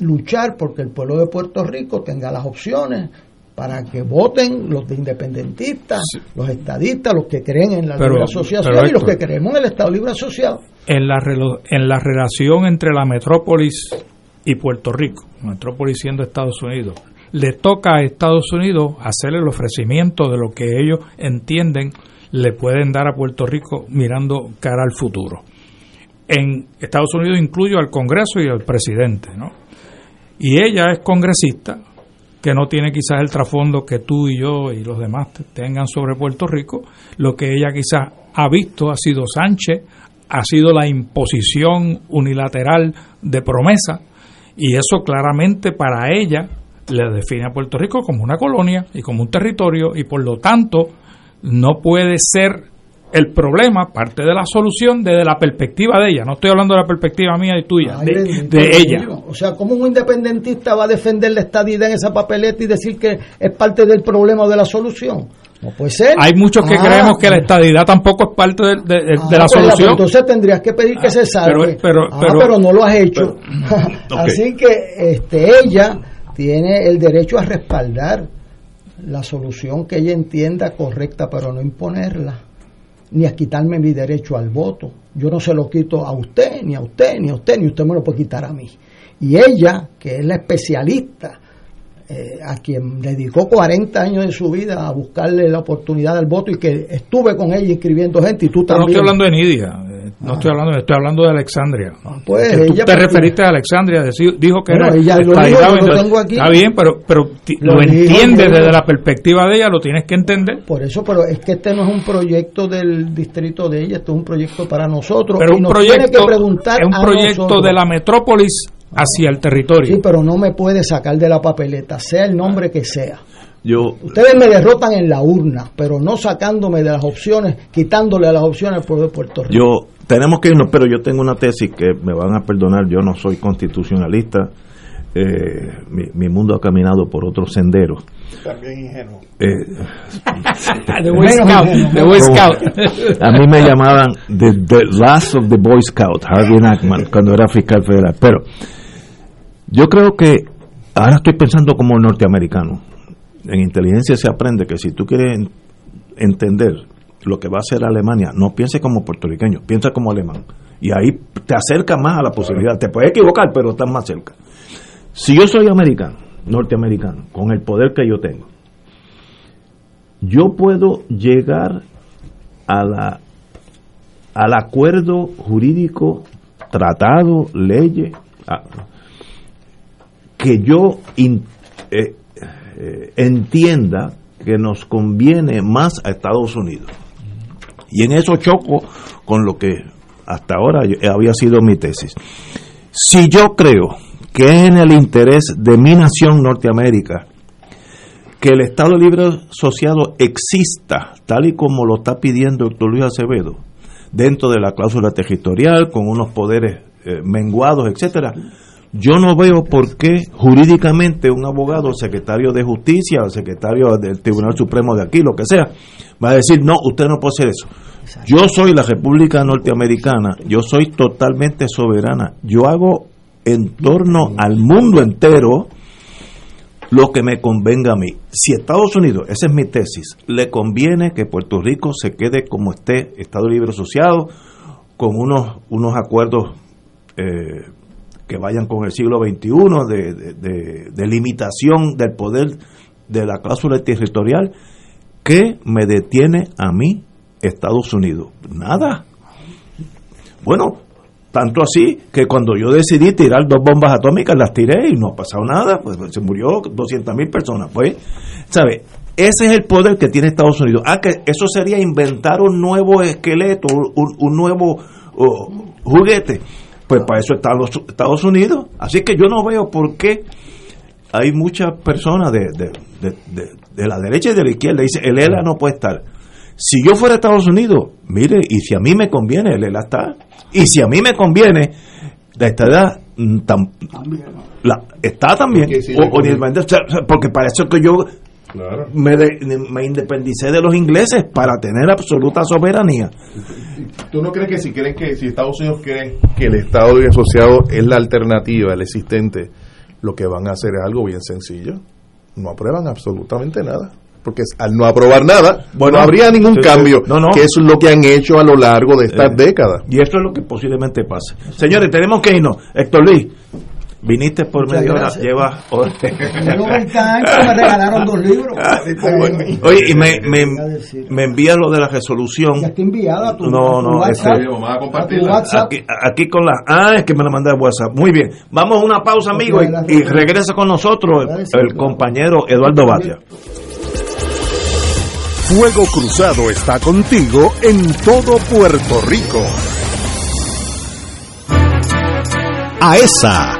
luchar porque el pueblo de Puerto Rico tenga las opciones para que voten los de independentistas, los estadistas, los que creen en la libre asociación y los que creemos en el Estado Libre Asociado. En la, en la relación entre la metrópolis y Puerto Rico, metrópolis siendo Estados Unidos, le toca a Estados Unidos hacer el ofrecimiento de lo que ellos entienden le pueden dar a Puerto Rico mirando cara al futuro. En Estados Unidos incluyo al Congreso y al presidente, ¿no? Y ella es congresista, que no tiene quizás el trasfondo que tú y yo y los demás tengan sobre Puerto Rico. Lo que ella quizás ha visto ha sido Sánchez, ha sido la imposición unilateral de promesa, y eso claramente para ella le define a Puerto Rico como una colonia y como un territorio, y por lo tanto no puede ser el problema, parte de la solución desde la perspectiva de ella. No estoy hablando de la perspectiva mía y tuya, de, ella. O sea, ¿cómo un independentista va a defender la estadidad en esa papeleta y decir que es parte del problema o de la solución? No puede ser. Hay muchos que ah. creemos que la estadidad tampoco es parte de, ah, la pues, solución. entonces tendrías que pedir que se salve. Pero, ah, pero, no lo has hecho. Así que este, ella tiene el derecho a respaldar la solución que ella entienda correcta, pero no imponerla, ni a quitarme mi derecho al voto. Yo no se lo quito a usted, ni a usted, ni a usted, ni usted me lo puede quitar a mí. Y ella, que es la especialista eh, a quien dedicó 40 años de su vida a buscarle la oportunidad del voto y que estuve con ella inscribiendo gente y tú también. No estoy hablando de Nidia, no estoy hablando, estoy hablando de Alexandria. Ah, pues, tú te referiste a Alexandria, dijo que era ella lo tengo aquí, Está bien, pero pero lo, entiendes desde la perspectiva de ella, lo tienes que entender. Por eso, pero es que este no es un proyecto del distrito de ella, este es un proyecto para nosotros pero un proyecto, que preguntar es un proyecto de la metrópolis hacia el territorio. Sí, pero no me puede sacar de la papeleta, sea el nombre que sea. Yo, Ustedes me derrotan en la urna, pero no sacándome de las opciones, quitándole a las opciones al pueblo de Puerto Rico. Yo tenemos que irnos, pero yo tengo una tesis que me van a perdonar, yo no soy constitucionalista. Eh, mi, mundo ha caminado por otros senderos. También ingenuo. Eh, the Boy Scout. The Boy Scout. a mí me llamaban the, the, Last of the Boy Scout, Harvey Nackman, cuando era fiscal federal. Pero yo creo que ahora estoy pensando como norteamericano. En inteligencia se aprende que si tú quieres entender lo que va a hacer Alemania, no piense como puertorriqueño, piensa como alemán. Y ahí te acerca más a la posibilidad. Te puedes equivocar, pero estás más cerca. Si yo soy americano, norteamericano, con el poder que yo tengo, yo puedo llegar a la, al acuerdo jurídico, tratado, leyes, que yo eh, eh, entienda que nos conviene más a Estados Unidos. Y en eso choco con lo que hasta ahora había sido mi tesis. Si yo creo que es en el interés de mi nación Norteamérica que el Estado Libre Asociado exista tal y como lo está pidiendo doctor Luis Acevedo, dentro de la cláusula territorial, con unos poderes eh, menguados, etcétera, yo no veo por qué jurídicamente un abogado, secretario de justicia, o secretario del Tribunal Supremo de aquí, lo que sea, va a decir, no, usted no puede hacer eso. Yo soy la República Norteamericana, yo soy totalmente soberana, yo hago en torno al mundo entero lo que me convenga a mí. Si Estados Unidos, esa es mi tesis, le conviene que Puerto Rico se quede como esté, Estado Libre Asociado, con unos, unos acuerdos eh, que vayan con el siglo XXI de, de, limitación del poder de la cláusula territorial, ¿qué me detiene a mí Estados Unidos? Nada. Bueno, tanto así que cuando yo decidí tirar dos bombas atómicas, las tiré y no ha pasado nada, pues, pues se murió 200 mil personas. Pues, ¿sabe? Ese es el poder que tiene Estados Unidos. Ah, que eso sería inventar un nuevo esqueleto, un, nuevo juguete pues para eso están los Estados Unidos. Así que yo no veo por qué hay muchas personas de, de, la derecha y de la izquierda. Dice, el ELA no puede estar. Si yo fuera a Estados Unidos, mire, y si a mí me conviene, el ELA está. Y si a mí me conviene, la estadía mm, la, está también. porque para eso que yo me, me independicé de los ingleses para tener absoluta soberanía. ¿Tú no crees que si creen que si Estados Unidos cree que el Estado asociado es la alternativa, el existente, lo que van a hacer es algo bien sencillo? No aprueban absolutamente nada porque al no aprobar nada, bueno, no habría ningún cambio, que es lo que han hecho a lo largo de estas eh, décadas. Y esto es lo que posiblemente pase. Señores, tenemos que irnos. Héctor Luis, Viniste por media hora, lleva. Tengo 20 años, me regalaron dos libros. Oye, y me, me, me envías lo de la resolución. Ya está enviada a tu, no, no, WhatsApp. Este, aquí, aquí, con la. Ah, es que me la mandé a WhatsApp. Muy bien. Vamos a una pausa, amigo, y, y regresa con nosotros el, el compañero Eduardo Batia. Fuego Cruzado está contigo en todo Puerto Rico. A esa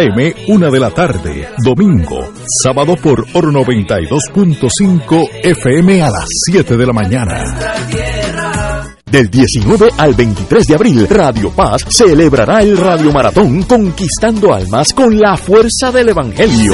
una de la tarde, domingo, sábado por Oro 92.5 FM a las 7 de la mañana. Del 19 al 23 de abril, Radio Paz celebrará el Radio Maratón Conquistando Almas con la fuerza del Evangelio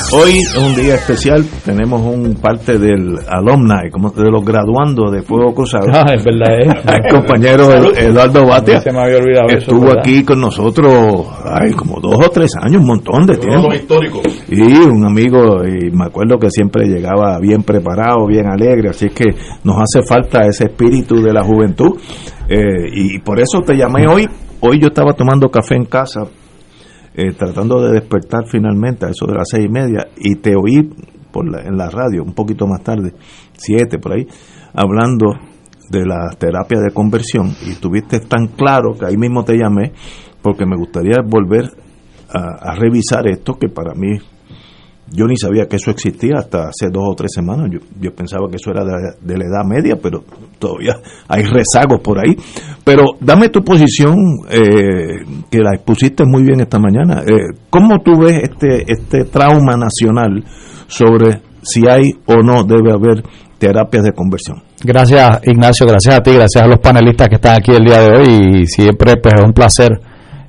Hoy es un día especial, tenemos un parte del alumni, como de los graduandos de Fuego Cruzado. Ah, es verdad, ¿eh? El compañero Eduardo Batia. Se me había olvidado Estuvo aquí con nosotros, ay, como dos o tres años, un montón de tiempo. histórico. Y un amigo, y me acuerdo que siempre llegaba bien preparado, bien alegre, así que nos hace falta ese espíritu de la juventud. Eh, y por eso te llamé hoy. Hoy yo estaba tomando café en casa eh, tratando de despertar finalmente a eso de las seis y media y te oí por en la radio un poquito más tarde, siete por ahí, hablando de la terapia de conversión y estuviste tan claro que ahí mismo te llamé porque me gustaría volver a, a revisar esto que para mí yo ni sabía que eso existía hasta hace dos o tres semanas. Yo, yo pensaba que eso era de, la edad media, pero todavía hay rezagos por ahí. Pero dame tu posición, eh, que la expusiste muy bien esta mañana. Eh, ¿Cómo tú ves este, este trauma nacional sobre si hay o no debe haber terapias de conversión? Gracias, Ignacio. Gracias a ti, gracias a los panelistas que están aquí el día de hoy. Y siempre pues, es un placer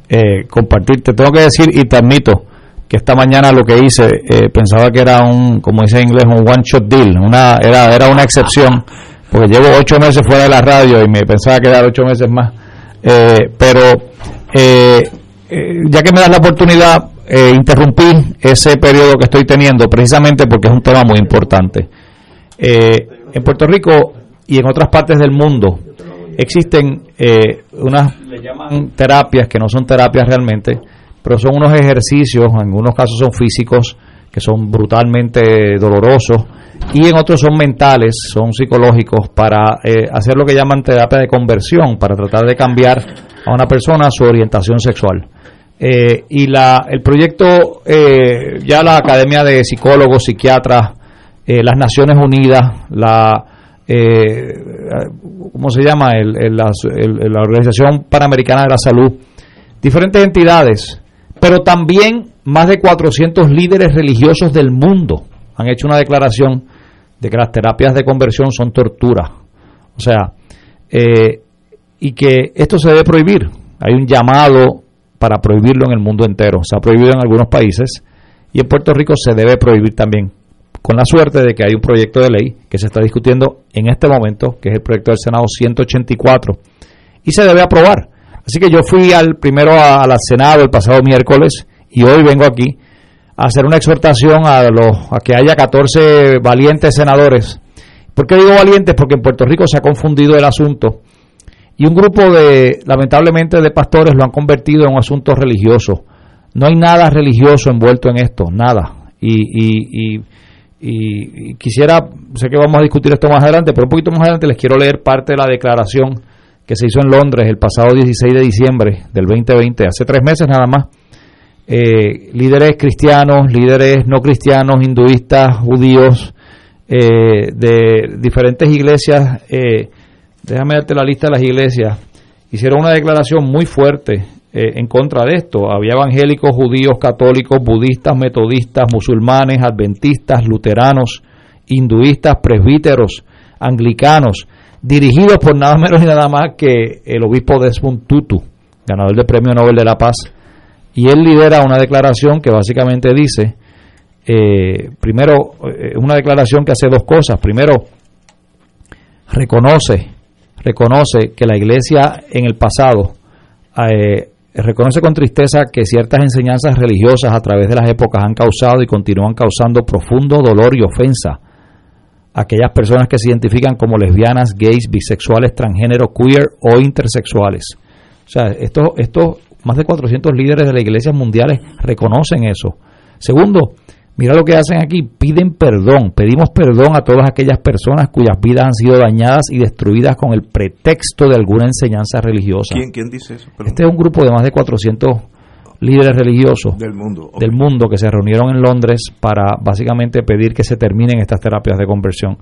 eh, compartir. Te tengo que decir y te admito que esta mañana lo que hice eh, pensaba que era un, como dice en inglés, un one shot deal, una, era, era una excepción, porque llevo ocho meses fuera de la radio y me pensaba quedar ocho meses más, eh, pero eh, ya que me das la oportunidad, interrumpí ese periodo que estoy teniendo precisamente porque es un tema muy importante. en Puerto Rico y en otras partes del mundo existen unas, terapias que no son terapias realmente, pero son unos ejercicios, en algunos casos son físicos, que son brutalmente dolorosos, y en otros son mentales, son psicológicos, para eh, hacer lo que llaman terapia de conversión, para tratar de cambiar a una persona su orientación sexual. Eh, y la, el proyecto, eh, ya la Academia de Psicólogos, Psiquiatras, las Naciones Unidas, la, ¿cómo se llama? la Organización Panamericana de la Salud, diferentes entidades pero también más de 400 líderes religiosos del mundo han hecho una declaración de que las terapias de conversión son tortura. O sea, eh, y que esto se debe prohibir. Hay un llamado para prohibirlo en el mundo entero. Se ha prohibido en algunos países y en Puerto Rico se debe prohibir también. con la suerte de que hay un proyecto de ley que se está discutiendo en este momento, que es el proyecto del Senado 184, y se debe aprobar. Así que yo fui al primero al Senado el pasado miércoles y hoy vengo aquí a hacer una exhortación a, los, a que haya 14 valientes senadores. ¿Por qué digo valientes? Porque en Puerto Rico se ha confundido el asunto y un grupo de, lamentablemente, de pastores lo han convertido en un asunto religioso. No hay nada religioso envuelto en esto, nada. Y, y, y, quisiera, sé que vamos a discutir esto más adelante, pero un poquito más adelante les quiero leer parte de la declaración que se hizo en Londres el pasado 16 de diciembre del 2020, hace tres meses nada más. Eh, líderes cristianos, líderes no cristianos, hinduistas, judíos, eh, de diferentes iglesias eh, déjame darte la lista de las iglesias, hicieron una declaración muy fuerte en contra de esto. Había evangélicos, judíos, católicos, budistas, metodistas, musulmanes, adventistas, luteranos, hinduistas, presbíteros, anglicanos, dirigidos por nada menos y nada más que el obispo Desmond Tutu, ganador del Premio Nobel de la Paz. Y él lidera una declaración que básicamente dice, eh, primero, eh, una declaración que hace dos cosas. Primero, reconoce reconoce que la Iglesia en el pasado eh, reconoce con tristeza que ciertas enseñanzas religiosas a través de las épocas han causado y continúan causando profundo dolor y ofensa aquellas personas que se identifican como lesbianas, gays, bisexuales, transgénero, queer o intersexuales. O sea, estos, estos más de 400 líderes de las iglesias mundiales reconocen eso. Segundo, Mira lo que hacen aquí, piden perdón, pedimos perdón a todas aquellas personas cuyas vidas han sido dañadas y destruidas con el pretexto de alguna enseñanza religiosa. ¿Quién, dice eso? Este es un grupo de más de 400 líderes religiosos del mundo, del mundo que se reunieron en Londres para básicamente pedir que se terminen estas terapias de conversión.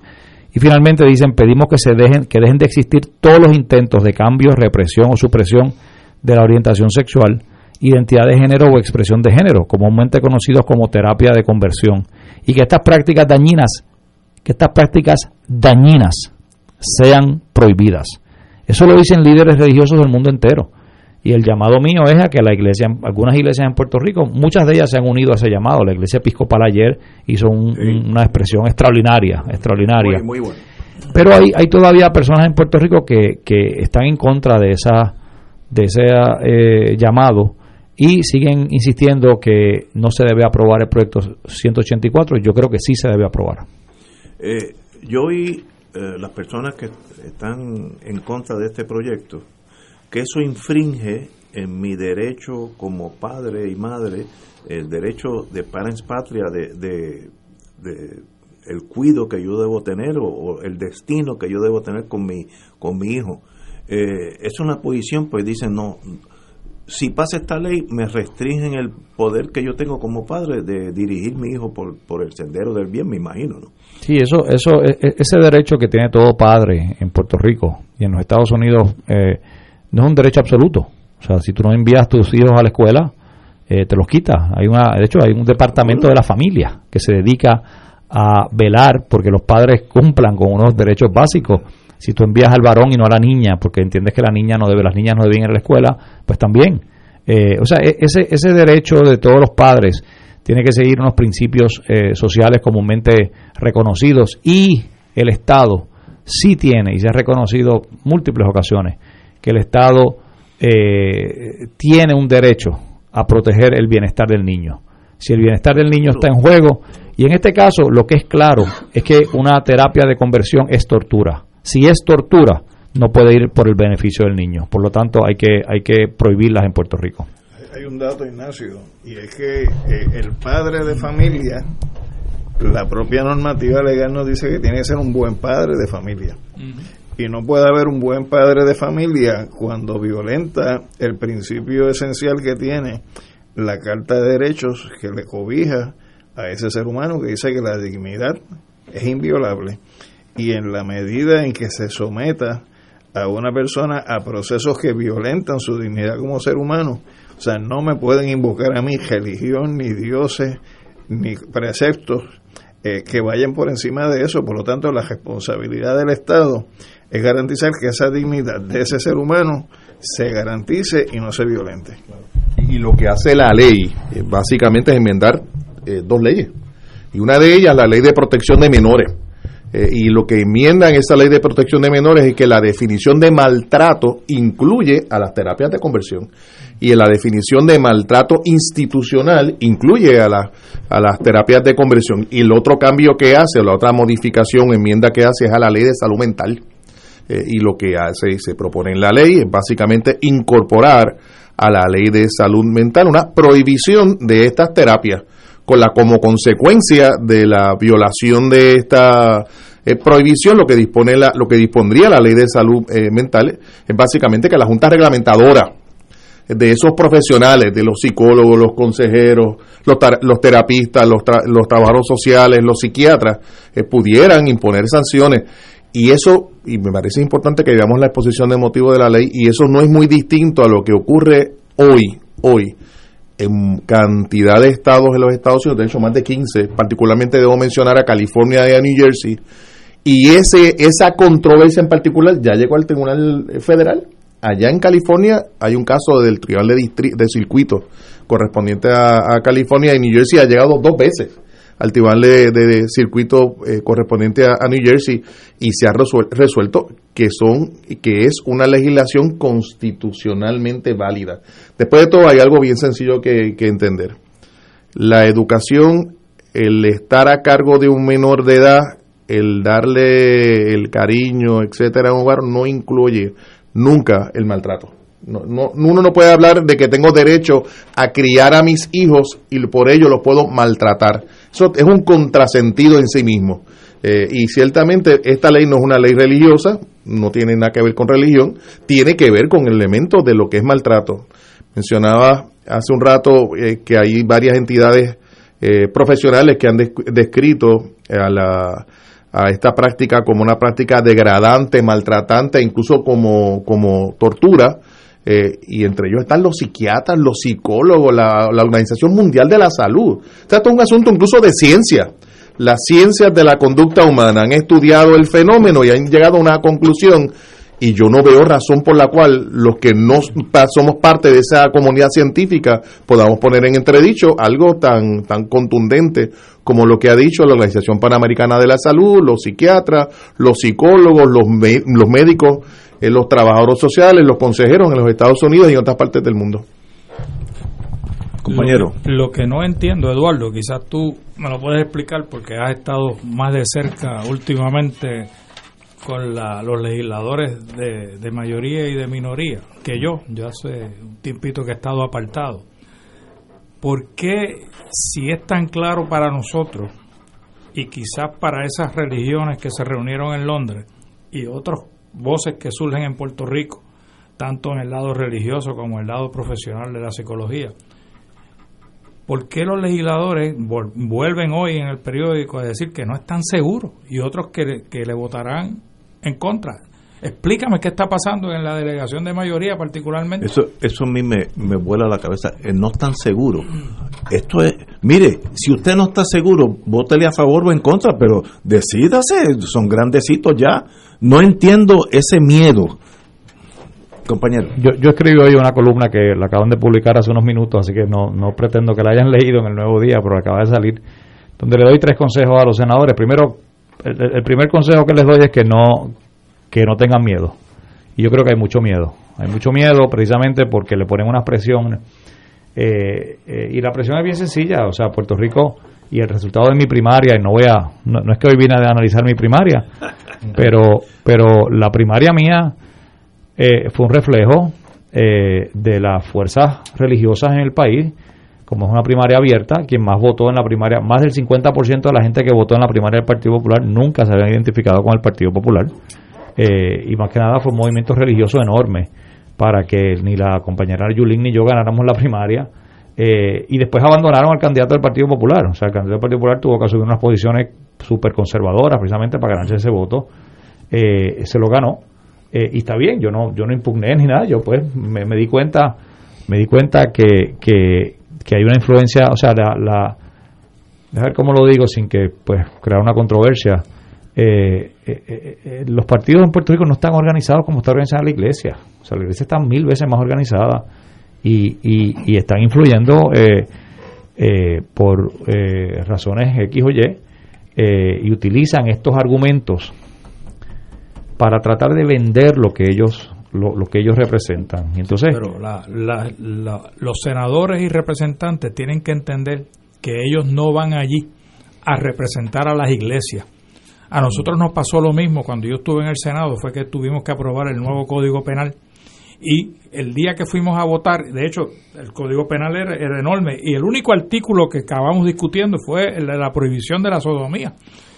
Y finalmente dicen, pedimos que se dejen que dejen de existir todos los intentos de cambio, represión o supresión de la orientación sexual identidad de género o expresión de género, comúnmente conocidos como terapia de conversión, y que estas prácticas dañinas, que estas prácticas dañinas sean prohibidas. Eso lo dicen líderes religiosos del mundo entero. Y el llamado mío es a que la iglesia, algunas iglesias en Puerto Rico, muchas de ellas se han unido a ese llamado. La iglesia episcopal ayer hizo una expresión extraordinaria, extraordinaria. Pero hay, hay todavía personas en Puerto Rico que, que están en contra de esa de ese eh, llamado y siguen insistiendo que no se debe aprobar el proyecto 184. Yo creo que sí se debe aprobar. Eh, yo y eh, las personas que están en contra de este proyecto, que eso infringe en mi derecho como padre y madre, el derecho de parents patria, de, de, el cuido que yo debo tener o, el destino que yo debo tener con mi, con mi hijo. Eh, es una posición, pues dicen, no, si pasa esta ley, me restringen el poder que yo tengo como padre de dirigir mi hijo por, por el sendero del bien, me imagino, ¿no? Sí, eso, eso, e, e, ese derecho que tiene todo padre en Puerto Rico y en los Estados Unidos eh, no es un derecho absoluto. O sea, si tú no envías tus hijos a la escuela, eh, te los quitas. Hay una, de hecho, hay un departamento de la familia que se dedica a velar porque los padres cumplan con unos derechos básicos si tú envías al varón y no a la niña, porque entiendes que la niña no debe, las niñas no deben ir a la escuela, pues también. Eh, o sea, e, ese, ese derecho de todos los padres tiene que seguir unos principios eh, sociales comúnmente reconocidos y el Estado sí tiene, y se ha reconocido múltiples ocasiones, que el Estado eh, tiene un derecho a proteger el bienestar del niño. Si el bienestar del niño está en juego, y en este caso lo que es claro es que una terapia de conversión es tortura. Si es tortura, no puede ir por el beneficio del niño. Por lo tanto, hay que, hay que prohibirlas en Puerto Rico. Hay un dato, Ignacio, y es que eh, el padre de familia, la propia normativa legal nos dice que tiene que ser un buen padre de familia. Y no puede haber un buen padre de familia cuando violenta el principio esencial que tiene la Carta de Derechos que le cobija a ese ser humano que dice que la dignidad es inviolable y en la medida en que se someta a una persona a procesos que violentan su dignidad como ser humano, o sea, no me pueden invocar a mí religión, ni dioses, ni preceptos eh, que vayan por encima de eso. Por lo tanto, la responsabilidad del Estado es garantizar que esa dignidad de ese ser humano se garantice y no se violente. Y lo que hace la ley, eh, básicamente, es enmendar eh, dos leyes Y una de ellas, la ley de protección de menores. Eh, y lo que enmiendan esa ley de protección de menores es que la definición de maltrato incluye a las terapias de conversión y en la definición de maltrato institucional incluye a, a las terapias de conversión. Y el otro cambio que hace, la otra modificación, enmienda que hace es a la ley de salud mental. Eh, y lo que hace, se propone en la ley es básicamente incorporar a la ley de salud mental una prohibición de estas terapias con la como consecuencia de la violación de esta eh, prohibición lo que dispone la, lo que dispondría la ley de salud eh, mental es básicamente que la junta reglamentadora de esos profesionales, de los psicólogos, los consejeros, los, los terapistas, los, los trabajadores sociales, los psiquiatras, pudieran imponer sanciones. Y eso, y me parece importante que veamos la exposición de motivo de la ley, y eso no es muy distinto a lo que ocurre hoy, hoy, en cantidad de estados en los Estados Unidos, de hecho más de 15, particularmente debo mencionar a California y a New Jersey, y ese, esa controversia en particular ya llegó al Tribunal Federal. Allá en California hay un caso del Tribunal de, de Circuito correspondiente a, California y New Jersey ha llegado dos veces al Tribunal de, Circuito eh, correspondiente a, New Jersey y se ha resuelto que son que es una legislación constitucionalmente válida. Después de todo hay algo bien sencillo que, entender. La educación, el estar a cargo de un menor de edad el darle el cariño, etcétera, a un hogar no incluye nunca el maltrato. No, no, uno no puede hablar de que tengo derecho a criar a mis hijos y por ello los puedo maltratar. Eso es un contrasentido en sí mismo. Eh, y ciertamente esta ley no es una ley religiosa, no tiene nada que ver con religión, tiene que ver con elementos de lo que es maltrato. Mencionaba hace un rato eh, que hay varias entidades eh, profesionales que han descrito a la a esta práctica como una práctica degradante, maltratante, incluso como, como tortura. Eh, y entre ellos están los psiquiatras, los psicólogos, la, Organización Mundial de la Salud. esto es un asunto incluso de ciencia. Las ciencias de la conducta humana han estudiado el fenómeno y han llegado a una conclusión y yo no veo razón por la cual los que no somos parte de esa comunidad científica podamos poner en entredicho algo tan, tan contundente como lo que ha dicho la Organización Panamericana de la Salud, los psiquiatras, los psicólogos, los médicos, eh, los trabajadores sociales, los consejeros en los Estados Unidos y en otras partes del mundo. Compañero. Lo, que no entiendo, Eduardo, quizás tú me lo puedes explicar porque has estado más de cerca últimamente con los legisladores de, de, mayoría y de minoría que yo. Yo hace un tiempito que he estado apartado. ¿Por qué, si es tan claro para nosotros y quizás para esas religiones que se reunieron en Londres y otras voces que surgen en Puerto Rico, tanto en el lado religioso como en el lado profesional de la psicología, ¿por qué los legisladores vuelven hoy en el periódico a decir que no están seguros y otros que, que le votarán en contra. Explícame qué está pasando en la delegación de mayoría particularmente. Eso, eso a mí me, me vuela la cabeza. Eh, no están seguros. Esto es, mire, si usted no está seguro, vótele a favor o en contra, pero decídase, son grandecitos ya. No entiendo ese miedo. Compañero. Yo, yo escribí hoy una columna que la acaban de publicar hace unos minutos, así que no, no pretendo que la hayan leído en el nuevo día, pero acaba de salir, donde le doy tres consejos a los senadores. Primero, el, primer consejo que les doy es que no, que no tengan miedo. Y yo creo que hay mucho miedo. Hay mucho miedo precisamente porque le ponen una presión. Eh, eh, y la presión es bien sencilla. O sea, Puerto Rico y el resultado de mi primaria, y no voy a. No, es que hoy vine a analizar mi primaria, pero, pero la primaria mía eh, fue un reflejo de las fuerzas religiosas en el país como es una primaria abierta, quien más votó en la primaria, más del 50% de la gente que votó en la primaria del Partido Popular nunca se habían identificado con el Partido Popular. Eh, y más que nada fue un movimiento religioso enorme para que ni la compañera Yulín ni yo ganáramos la primaria. Eh, y después abandonaron al candidato del Partido Popular. O sea, el candidato del Partido Popular tuvo que asumir unas posiciones súper conservadoras precisamente para ganarse ese voto. Eh, se lo ganó. y está bien, yo no yo no impugné ni nada. Yo pues me, di cuenta me di cuenta que, que, hay una influencia, o sea, la, la ver cómo lo digo sin que pues crear una controversia. Eh, eh, eh, los partidos en Puerto Rico no están organizados como está organizada la iglesia. O sea, la iglesia está mil veces más organizada y, y, están influyendo eh, por eh, razones X o Y y utilizan estos argumentos para tratar de vender lo que ellos lo, que ellos representan. entonces, Pero los senadores y representantes tienen que entender que ellos no van allí a representar a las iglesias. A nosotros nos pasó lo mismo cuando yo estuve en el Senado, fue que tuvimos que aprobar el nuevo Código Penal y el día que fuimos a votar, de hecho, el Código Penal era, enorme y el único artículo que acabamos discutiendo fue el de la prohibición de la sodomía.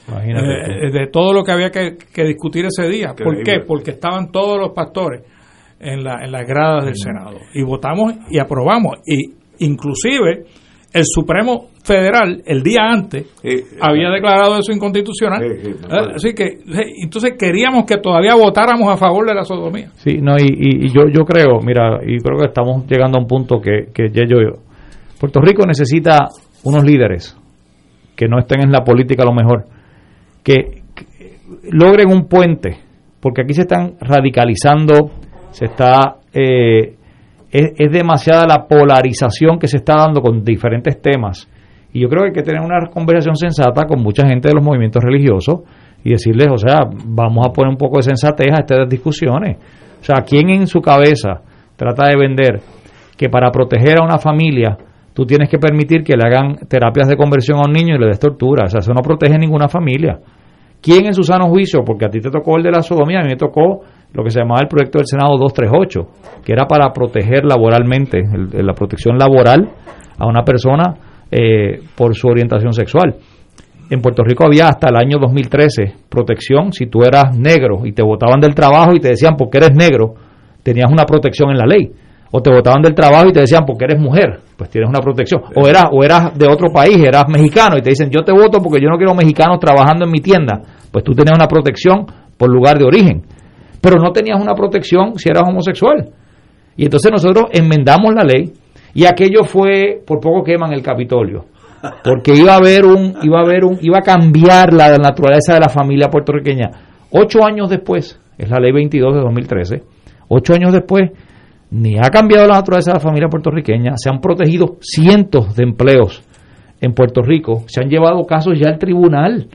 Eh, de todo lo que había que, discutir ese día. ¿Por qué? Porque estaban todos los pastores en, la, en las gradas del Senado y votamos y aprobamos y inclusive el Supremo Federal el día antes había declarado eso inconstitucional. Eh, así que entonces queríamos que todavía votáramos a favor de la sodomía. Sí, no, y, yo, yo creo, mira, y creo que estamos llegando a un punto que, que ya yo, Puerto Rico necesita unos líderes que no estén en la política a lo mejor, que, logren un puente, porque aquí se están radicalizando, se está... Eh, es, demasiada la polarización que se está dando con diferentes temas. Y yo creo que hay que tener una conversación sensata con mucha gente de los movimientos religiosos y decirles, o sea, vamos a poner un poco de sensatez a estas discusiones. O sea, ¿quién en su cabeza trata de vender que para proteger a una familia tú tienes que permitir que le hagan terapias de conversión a un niño y le des tortura? O sea, eso no protege a ninguna familia. ¿Quién en su sano juicio, porque a ti te tocó el de la sodomía, a mí me tocó lo que se llamaba el proyecto del Senado 238, que era para proteger laboralmente, la protección laboral a una persona eh, por su orientación sexual. En Puerto Rico había hasta el año 2013 protección si tú eras negro y te votaban del trabajo y te decían porque eres negro, tenías una protección en la ley. O te votaban del trabajo y te decían porque eres mujer, pues tienes una protección. O eras, o eras de otro país, eras mexicano y te dicen yo te voto porque yo no quiero mexicanos trabajando en mi tienda, pues tú tenías una protección por lugar de origen pero no tenías una protección si eras homosexual. Y entonces nosotros enmendamos la ley y aquello fue, por poco queman el Capitolio, porque iba a haber un, iba a haber un, iba a cambiar la naturaleza de la familia puertorriqueña. Ocho años después, es la ley 22 de 2013, ocho años después, ni ha cambiado la naturaleza de la familia puertorriqueña, se han protegido cientos de empleos en Puerto Rico, se han llevado casos ya al tribunal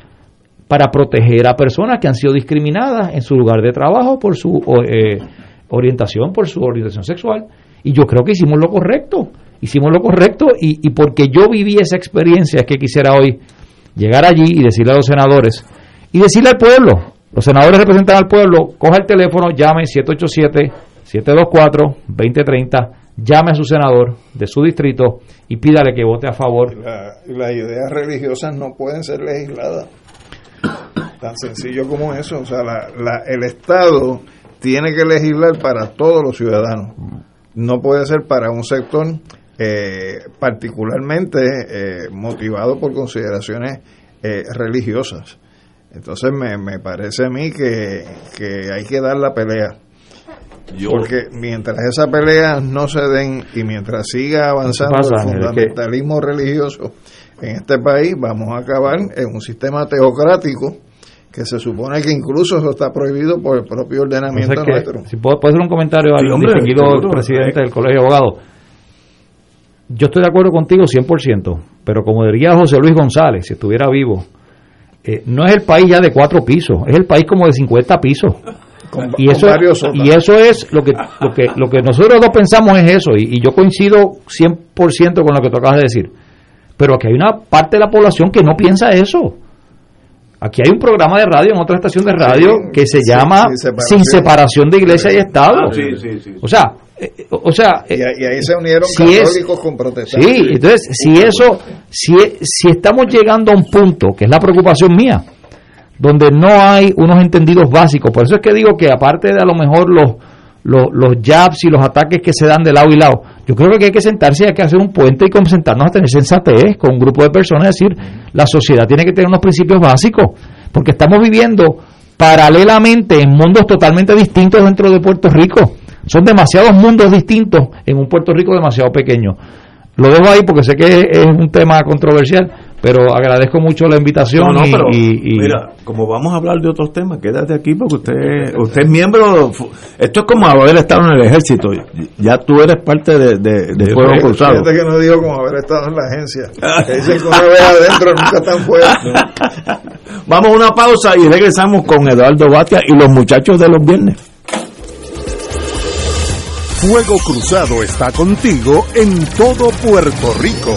para proteger a personas que han sido discriminadas en su lugar de trabajo por su eh, orientación, por su orientación sexual. Y yo creo que hicimos lo correcto, hicimos lo correcto y, y porque yo viví esa experiencia es que quisiera hoy llegar allí y decirle a los senadores y decirle al pueblo, los senadores representan al pueblo, coja el teléfono, llame 787-724-2030, llame a su senador de su distrito y pídale que vote a favor. las ideas religiosas no pueden ser legisladas. Tan sencillo como eso. O sea, la, el Estado tiene que legislar para todos los ciudadanos. No puede ser para un sector eh, particularmente eh, motivado por consideraciones eh, religiosas. Entonces me, me parece a mí que, que hay que dar la pelea. Porque mientras esa pelea no se den y mientras siga avanzando el fundamentalismo religioso en este país, vamos a acabar en un sistema teocrático que se supone que incluso eso está prohibido por el propio ordenamiento nuestro. Si puedo, hacer un comentario al distinguido presidente del Colegio de Abogados. Yo estoy de acuerdo contigo 100%, pero como diría José Luis González, si estuviera vivo, eh, no es el país ya de cuatro pisos, es el país como de 50 pisos. y eso y eso es lo que lo que lo que nosotros dos pensamos es eso y, y yo coincido 100% con lo que tú acabas de decir pero aquí hay una parte de la población que no piensa eso. Aquí hay un programa de radio en otra estación de radio que se llama Sin separación de iglesia y Estado. o sea, eh, o sea, y, ahí se unieron católicos con protestantes. Sí, entonces si eso, si, si estamos llegando a un punto que es la preocupación mía, donde no hay unos entendidos básicos, por eso es que digo que aparte de a lo mejor los los, los jabs y los ataques que se dan de lado y lado. Yo creo que hay que sentarse y hay que hacer un puente y sentarnos a tener sensatez con un grupo de personas, es decir, la sociedad tiene que tener unos principios básicos, porque estamos viviendo paralelamente en mundos totalmente distintos dentro de Puerto Rico. Son demasiados mundos distintos en un Puerto Rico demasiado pequeño. Lo dejo ahí porque sé que es un tema controversial, pero agradezco mucho la invitación y, mira como vamos a hablar de otros temas quédate aquí porque usted usted es miembro esto es como haber estado en el ejército ya tú eres parte de, de, Fuego Cruzado. Fíjate que no digo como haber estado en la agencia que dicen que una vez adentro nunca están fuera. Vamos a una pausa y regresamos con Eduardo Batia y los muchachos de los viernes. Fuego Cruzado está contigo en todo Puerto Rico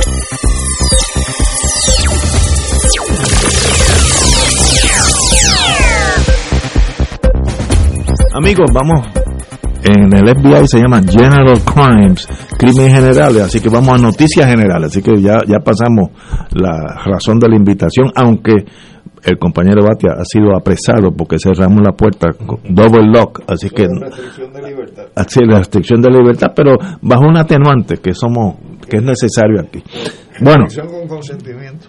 Amigos, vamos. En el FBI se llama General Crimes, crímenes generales, así que vamos a noticias generales. Así que ya, ya pasamos la razón de la invitación, aunque el compañero Batia ha sido apresado porque cerramos la puerta double lock, así que la restricción de libertad. Así, la restricción de libertad, pero bajo un atenuante que somos que es necesario aquí. Bueno, con consentimiento.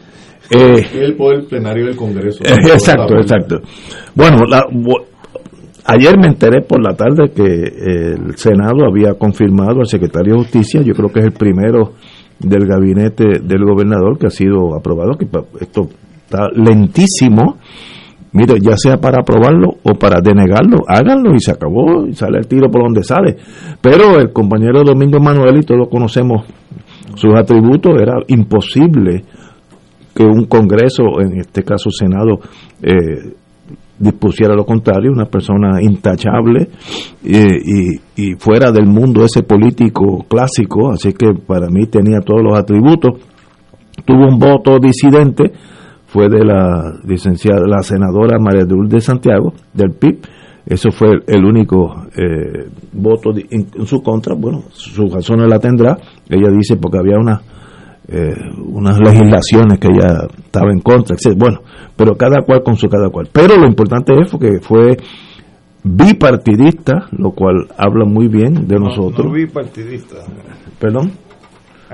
Eh, el poder plenario del Congreso. exacto, exacto. Bueno, la, Ayer me enteré por la tarde que el Senado había confirmado al secretario de Justicia, yo creo que es el primero del gabinete del gobernador que ha sido aprobado, que esto está lentísimo. Mire, ya sea para aprobarlo o para denegarlo, háganlo y se acabó, y sale el tiro por donde sale. Pero el compañero Domingo Manuel, y todos conocemos sus atributos, era imposible que un Congreso, en este caso Senado, eh, dispusiera lo contrario, una persona intachable y, y, fuera del mundo ese político clásico, así que para mí tenía todos los atributos. Tuvo un voto disidente, fue de la licenciada, la senadora María de Santiago, del PIB, eso fue el único eh, voto en, su contra, bueno, su razón la tendrá, ella dice porque había una eh, unas legislaciones que ella estaba en contra, etc. Bueno, pero cada cual con su cada cual. Pero lo importante es que fue bipartidista, lo cual habla muy bien de nosotros. No bipartidista. ¿Perdón?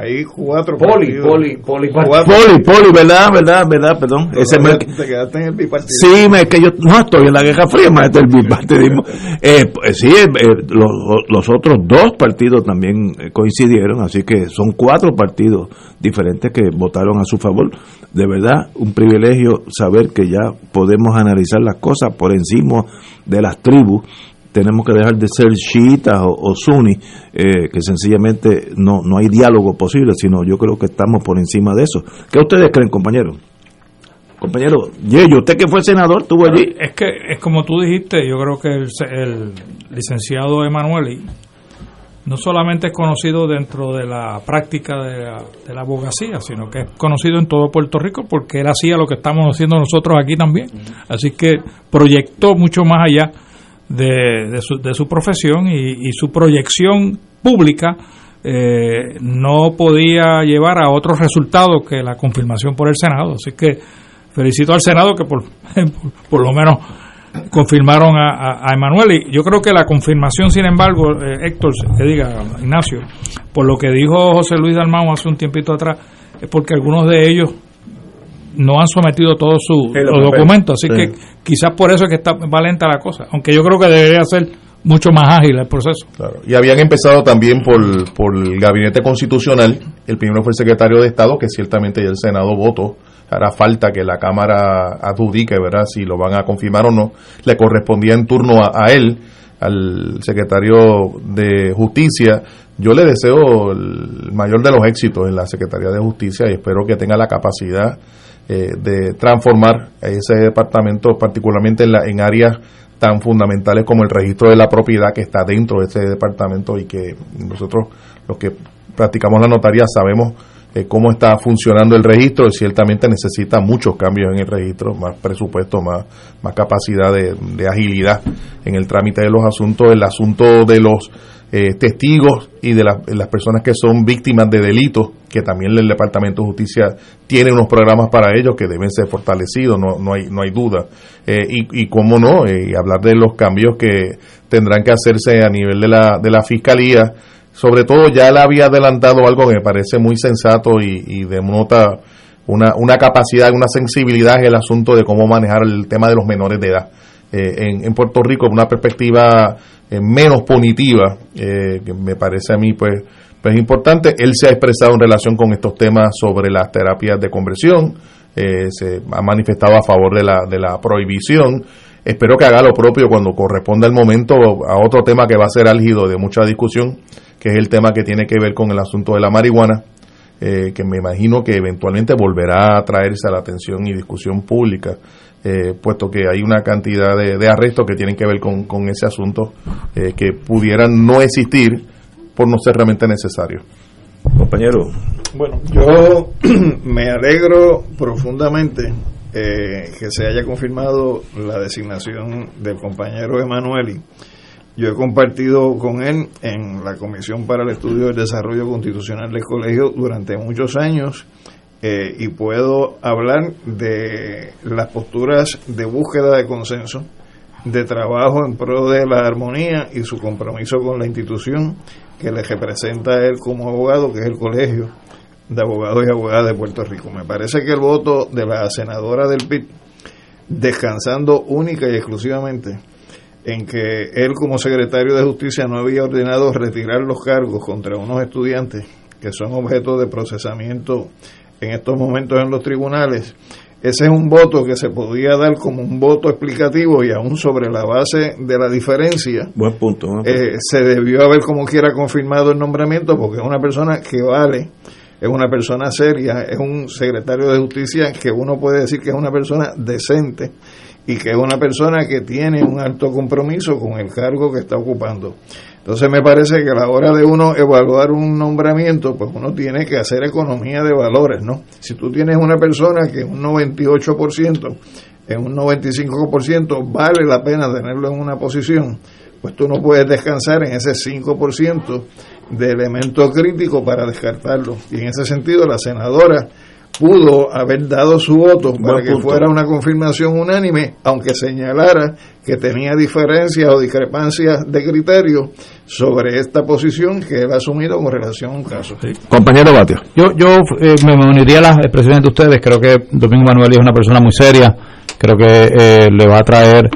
Hay cuatro poli, poli, poli, poli, poli, verdad, verdad, verdad, perdón. Ese me, te quedaste en el bipartidismo. Sí, me, que yo no estoy en la Guerra Fría, más del bipartidismo. Eh, pues sí, eh, los, los, otros dos partidos también eh, coincidieron, así que son cuatro partidos diferentes que votaron a su favor. De verdad, un privilegio saber que ya podemos analizar las cosas por encima de las tribus tenemos que dejar de ser chiitas o, o sunni, eh, que sencillamente no, no hay diálogo posible, sino yo creo que estamos por encima de eso. ¿Qué ustedes creen, compañeros? Compañero, Yeyo, usted que fue senador, estuvo allí. Es que, es como tú dijiste, yo creo que el, el licenciado Emanueli no solamente es conocido dentro de la práctica de la, de la, abogacía, sino que es conocido en todo Puerto Rico porque él hacía lo que estamos haciendo nosotros aquí también. Así que proyectó mucho más allá de, de, su, de su, profesión y, su proyección pública eh, no podía llevar a otros resultados que la confirmación por el Senado. Así que felicito al Senado que por, por, lo menos confirmaron a, a, Emanuel. Y yo creo que la confirmación, sin embargo, eh, Héctor, que diga, Ignacio, por lo que dijo José Luis Dalmau hace un tiempito atrás, es porque algunos de ellos no han sometido todos sus documentos, así que quizás por eso es que está valenta la cosa, aunque yo creo que debería ser mucho más ágil el proceso. Y habían empezado también por, por el gabinete constitucional, el primero fue el secretario de Estado, que ciertamente ya el Senado votó, hará falta que la Cámara adjudique, ¿verdad?, si lo van a confirmar o no, le correspondía en turno a, a él, al secretario de Justicia, yo le deseo el mayor de los éxitos en la Secretaría de Justicia y espero que tenga la capacidad eh, de transformar ese departamento, particularmente en, la, en áreas tan fundamentales como el registro de la propiedad que está dentro de ese departamento y que nosotros los que practicamos la notaría sabemos eh, cómo está funcionando el registro y ciertamente necesita muchos cambios en el registro, más presupuesto, más, más capacidad de, de agilidad en el trámite de los asuntos, el asunto de los eh, testigos y de las personas que son víctimas de delitos, que también el Departamento de Justicia tiene unos programas para ellos que deben ser fortalecidos, no, no, hay, no hay duda. Eh, y, y cómo no, eh, hablar de los cambios que tendrán que hacerse a nivel de la, de la Fiscalía. Sobre todo ya él había adelantado algo que me parece muy sensato y, y una, una capacidad, una sensibilidad en el asunto de cómo manejar el tema de los menores de edad. En, en Puerto Rico, una perspectiva eh, menos punitiva, eh, que me parece a mí pues, pues importante. Él se ha expresado en relación con estos temas sobre las terapias de conversión, eh, se ha manifestado a favor de la, de la prohibición. Espero que haga lo propio cuando corresponda el momento a otro tema que va a ser álgido de mucha discusión, que es el tema que tiene que ver con el asunto de la marihuana, que me imagino que eventualmente volverá a traerse a la atención y discusión pública eh, puesto que hay una cantidad de, arrestos que tienen que ver con, ese asunto eh, que pudieran no existir por no ser realmente necesario. Compañero. Bueno, yo me alegro profundamente eh, que se haya confirmado la designación del compañero Emanueli. Yo he compartido con él en la Comisión para el Estudio del Desarrollo Constitucional del Colegio durante muchos años eh, y puedo hablar de las posturas de búsqueda de consenso, de trabajo en pro de la armonía y su compromiso con la institución que le representa a él como abogado, que es el Colegio de Abogados y Abogadas de Puerto Rico. Me parece que el voto de la senadora del PIB, descansando única y exclusivamente en que él como secretario de Justicia no había ordenado retirar los cargos contra unos estudiantes que son objeto de procesamiento en estos momentos en los tribunales, ese es un voto que se podía dar como un voto explicativo y aún sobre la base de la diferencia. Buen punto. Eh, se debió haber como quiera confirmado el nombramiento porque es una persona que vale, es una persona seria, es un secretario de justicia que uno puede decir que es una persona decente y que es una persona que tiene un alto compromiso con el cargo que está ocupando. Entonces me parece que a la hora de uno evaluar un nombramiento, pues uno tiene que hacer economía de valores, ¿no? Si tú tienes una persona que un 98%, en un 95% vale la pena tenerlo en una posición, pues tú no puedes descansar en ese 5% de elemento crítico para descartarlo. Y en ese sentido la senadora pudo haber dado su voto para que fuera una confirmación unánime, aunque señalara que tenía diferencias o discrepancias de criterio sobre esta posición que él ha asumido con relación a un caso. Compañero Batio. Yo, yo eh, me uniría a las expresiones de ustedes. Creo que Domingo Manuel es una persona muy seria. Creo que eh, le va a traer.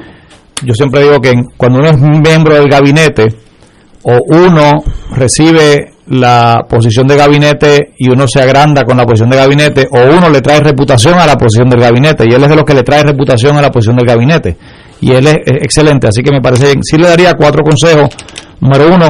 Yo siempre digo que cuando uno es miembro del gabinete o uno recibe la posición de gabinete y uno se agranda con la posición de gabinete o uno le trae reputación a la posición del gabinete y él es de los que le trae reputación a la posición del gabinete y él es, excelente. Así que me parece bien. Sí le daría cuatro consejos. Número uno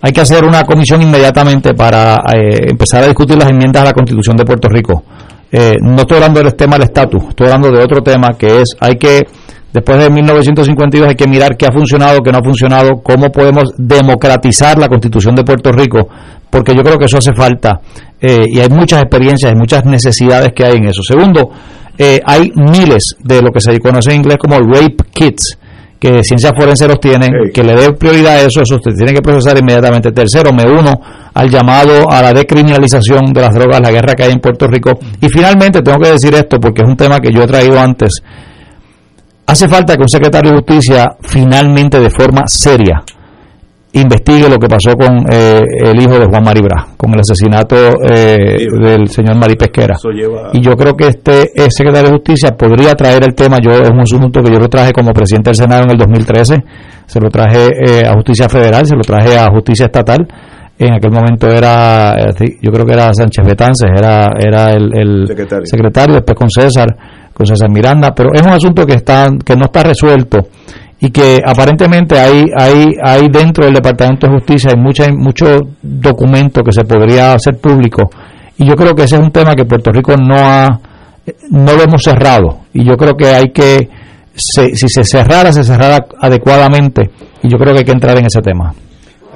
hay que hacer una comisión inmediatamente para eh, empezar a discutir las enmiendas a la constitución de Puerto Rico. Eh, no estoy hablando del tema del estatus estoy hablando de otro tema que es hay que Después de 1952 hay que mirar qué ha funcionado, qué no ha funcionado, cómo podemos democratizar la constitución de Puerto Rico, porque yo creo que eso hace falta. Eh, y hay muchas experiencias, hay muchas necesidades que hay en eso. Segundo, eh, hay miles de lo que se conoce en inglés como rape kits, que ciencias forenses los tienen, que le dé prioridad a eso, eso usted tiene que procesar inmediatamente. Tercero, me uno al llamado a la decriminalización de las drogas, la guerra que hay en Puerto Rico. Y finalmente tengo que decir esto porque es un tema que yo he traído antes Hace falta que un secretario de justicia finalmente de forma seria investigue lo que pasó con eh, el hijo de Juan Maribra, con el asesinato eh, del señor Mari Pesquera. Y yo creo que este secretario de Justicia podría traer el tema, yo es un asunto que yo lo traje como presidente del Senado en el 2013, se lo traje eh, a Justicia Federal, se lo traje a Justicia Estatal, en aquel momento era, yo creo que era Sánchez Betances, era, era el, secretario. secretario, después con César con César Miranda, pero es un asunto que está que no está resuelto y que aparentemente hay hay hay dentro del Departamento de Justicia hay mucha, mucho documento que se podría hacer público. Y yo creo que ese es un tema que Puerto Rico no ha no lo hemos cerrado. Y yo creo que hay que si se cerrara se cerrara adecuadamente. Y yo creo que hay que entrar en ese tema.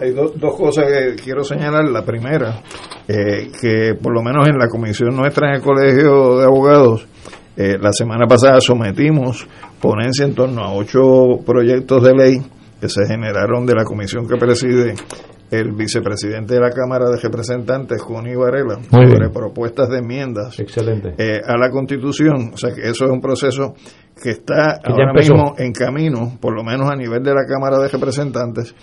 Hay dos cosas que quiero señalar. La primera, eh, que por lo menos en la comisión nuestra en el Colegio de Abogados, eh, la semana pasada sometimos ponencia en torno a ocho proyectos de ley que se generaron de la comisión que preside el vicepresidente de la Cámara de Representantes, Juni Varela, sobre propuestas de enmiendas eh, a la Constitución. O sea que eso es un proceso que está ahora mismo en camino, por lo menos a nivel de la Cámara de Representantes.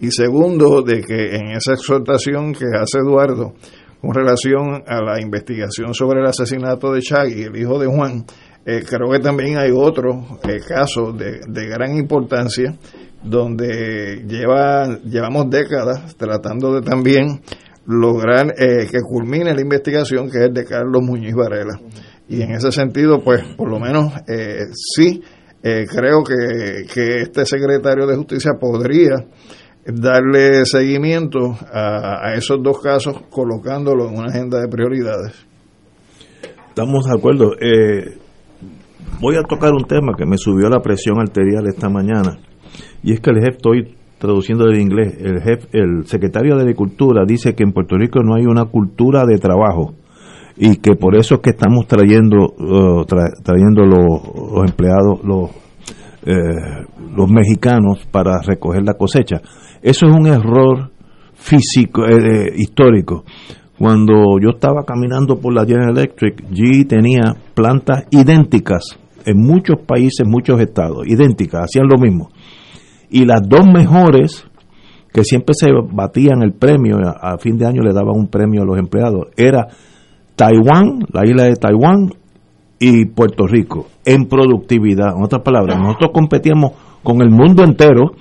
Y segundo, de que en esa exhortación que hace Eduardo con relación a la investigación sobre el asesinato de Chagui, el hijo de Juan, eh, creo que también hay otros eh, casos de, gran importancia donde lleva, llevamos décadas tratando de también lograr eh, que culmine la investigación, que es de Carlos Muñiz Varela. Y en ese sentido, pues, por lo menos sí, creo que, que este secretario de Justicia podría darle seguimiento a, esos dos casos colocándolo en una agenda de prioridades. Estamos de acuerdo. Eh, voy a tocar un tema que me subió la presión arterial esta mañana y es que el jefe, estoy traduciendo del inglés, el jefe, el secretario de Agricultura dice que en Puerto Rico no hay una cultura de trabajo y que por eso es que estamos trayendo uh, trayendo los, empleados los eh, los mexicanos para recoger la cosecha eso es un error físico, eh, histórico. Cuando yo estaba caminando por la General Electric, GE tenía plantas idénticas en muchos países, muchos estados, idénticas, hacían lo mismo. Y las dos mejores, que siempre se batían el premio, a, fin de año le daban un premio a los empleados, era Taiwán, la isla de Taiwán, y Puerto Rico, en productividad. En otras palabras, nosotros competíamos con el mundo entero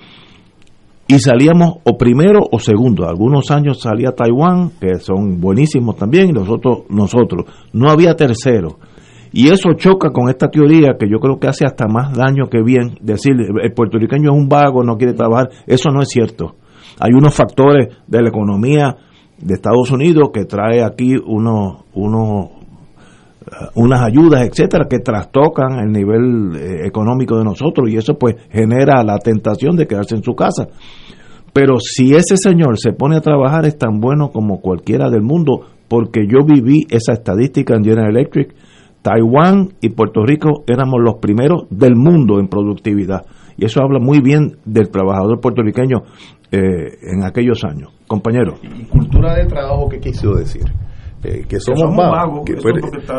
y salíamos o primero o segundo. Algunos años salía Taiwán, que son buenísimos también, y nosotros, nosotros. No había tercero. Y eso choca con esta teoría que yo creo que hace hasta más daño que bien. Decir, el puertorriqueño es un vago, no quiere trabajar. Eso no es cierto. Hay unos factores de la economía de Estados Unidos que trae aquí unos, unos unas ayudas, etcétera, que trastocan el nivel eh, económico de nosotros y eso pues genera la tentación de quedarse en su casa. Pero si ese señor se pone a trabajar es tan bueno como cualquiera del mundo, porque yo viví esa estadística en General Electric, Taiwán y Puerto Rico éramos los primeros del mundo en productividad. Y eso habla muy bien del trabajador puertorriqueño eh, en aquellos años. Compañero. ¿Y cultura de trabajo qué quiso decir? Que somos, vagos.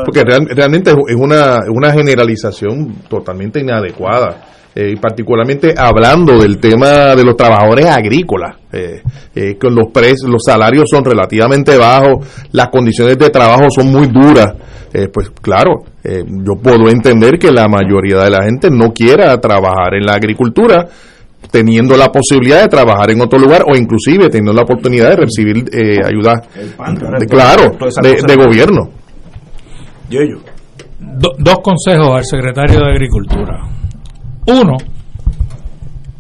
porque realmente es una, una generalización totalmente inadecuada. eh, y particularmente hablando del tema de los trabajadores agrícolas, eh, eh, con los precios, los salarios son relativamente bajos, las condiciones de trabajo son muy duras, pues claro, yo puedo entender que la mayoría de la gente no quiera trabajar en la agricultura, teniendo la posibilidad de trabajar en otro lugar o inclusive teniendo la oportunidad de recibir ayuda, de, claro, de, gobierno. dos consejos al secretario de Agricultura. Uno,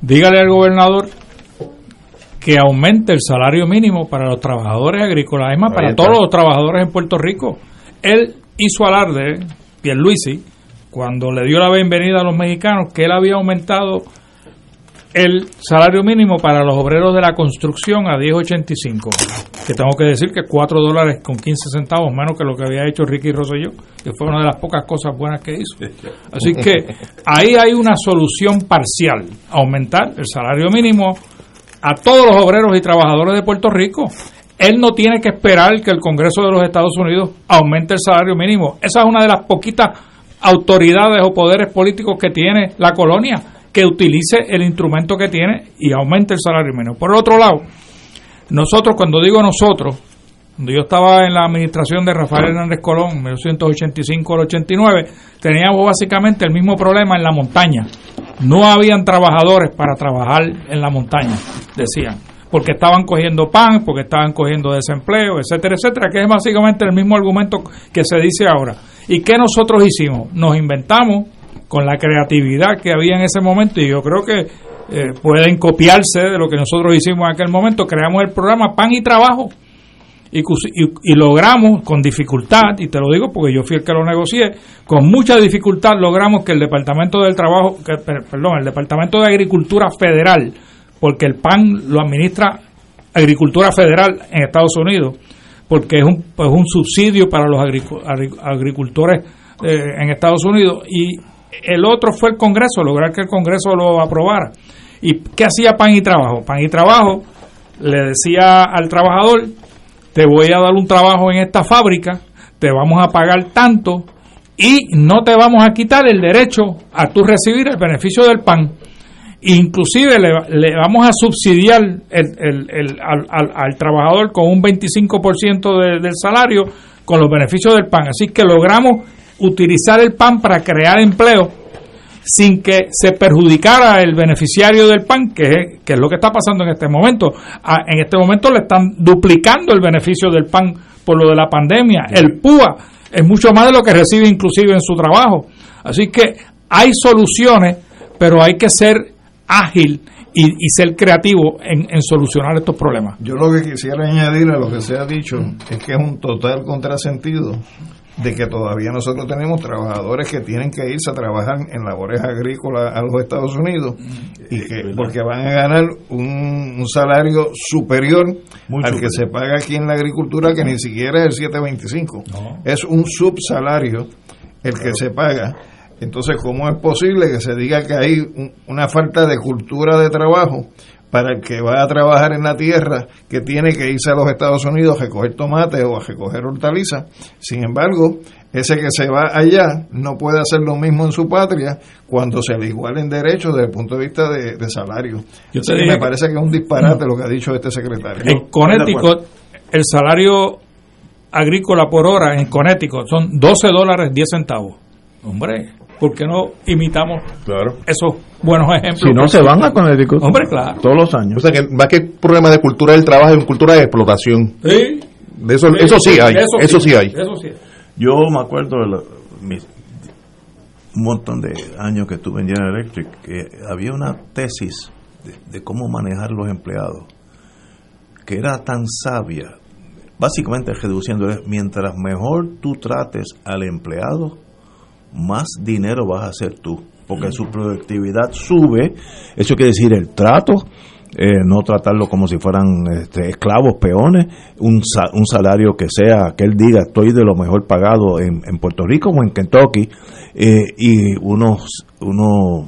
dígale al gobernador que aumente el salario mínimo para los trabajadores agrícolas, además para todos los trabajadores en Puerto Rico. Él hizo alarde, Pierluisi, cuando le dio la bienvenida a los mexicanos, que él había aumentado el salario mínimo para los obreros de la construcción a 10.85, que tengo que decir que 4 dólares con 15 centavos menos que lo que había hecho Ricky Rosselló, que fue una de las pocas cosas buenas que hizo. Así que ahí hay una solución parcial, aumentar el salario mínimo a todos los obreros y trabajadores de Puerto Rico. Él no tiene que esperar que el Congreso de los Estados Unidos aumente el salario mínimo. Esa es una de las poquitas autoridades o poderes políticos que tiene la colonia que utilice el instrumento que tiene y aumente el salario mínimo. Por otro lado, nosotros, cuando digo nosotros, cuando yo estaba en la administración de Rafael Hernández Colón, 1985 al 89, teníamos básicamente el mismo problema en la montaña. No habían trabajadores para trabajar en la montaña, decían, porque estaban cogiendo pan, porque estaban cogiendo desempleo, etcétera, etcétera, que es básicamente el mismo argumento que se dice ahora. ¿Y qué nosotros hicimos? Nos inventamos con la creatividad que había en ese momento y yo creo que eh, pueden copiarse de lo que nosotros hicimos en aquel momento. Creamos el programa Pan y Trabajo y, logramos con dificultad, y te lo digo porque yo fui el que lo negocié, con mucha dificultad logramos que el Departamento del Trabajo, perdón, el Departamento de Agricultura Federal, porque el PAN lo administra Agricultura Federal en Estados Unidos, porque es un, pues un subsidio para los agricultores eh, en Estados Unidos, y el otro fue el Congreso, lograr que el Congreso lo aprobara. ¿Y qué hacía Pan y Trabajo? Pan y Trabajo le decía al trabajador, te voy a dar un trabajo en esta fábrica, te vamos a pagar tanto y no te vamos a quitar el derecho a tú recibir el beneficio del pan. Inclusive le, vamos a subsidiar el, al, trabajador con un 25% del salario con los beneficios del pan. Así que logramos utilizar el PAN para crear empleo sin que se perjudicara el beneficiario del PAN, que es, lo que está pasando en este momento. en este momento le están duplicando el beneficio del PAN por lo de la pandemia. El PUA es mucho más de lo que recibe inclusive en su trabajo. Así que hay soluciones, pero hay que ser ágil y, ser creativo en, solucionar estos problemas. Yo lo que quisiera añadir a lo que se ha dicho es que es un total contrasentido de que todavía nosotros tenemos trabajadores que tienen que irse a trabajar en labores agrícolas a los Estados Unidos y que porque van a ganar un, salario superior al que se paga aquí en la agricultura que ni siquiera es el 725 es un subsalario el que se paga. Entonces cómo es posible que se diga que hay una falta de cultura de trabajo para el que va a trabajar en la tierra que tiene que irse a los Estados Unidos a recoger tomate o a recoger hortalizas. Sin embargo, ese que se va allá no puede hacer lo mismo en su patria cuando se le igualen derechos desde el punto de vista de, salario. Yo me parece que es un disparate lo que ha dicho este secretario. En Connecticut, el salario agrícola por hora en Connecticut son 12 dólares 10 centavos. Hombre, ¿por qué no imitamos esos buenos ejemplos? Si no, se van a Connecticut. Hombre, claro. Todos los años. O sea, que más que problema de cultura del trabajo, es cultura de explotación. Sí. De eso, sí, eso sí hay. Eso, sí, hay. Eso sí. Yo me acuerdo de un montón de años que estuve en General Electric, que había una tesis de, de cómo manejar los empleados, que era tan sabia, básicamente reduciendo, mientras mejor tú trates al empleado, más dinero vas a hacer tú, porque su productividad sube, eso quiere decir el trato, eh, no tratarlo como si fueran este, esclavos, peones, un, un salario que sea, que él diga, estoy de lo mejor pagado en, Puerto Rico o en Kentucky, eh, y unos, unos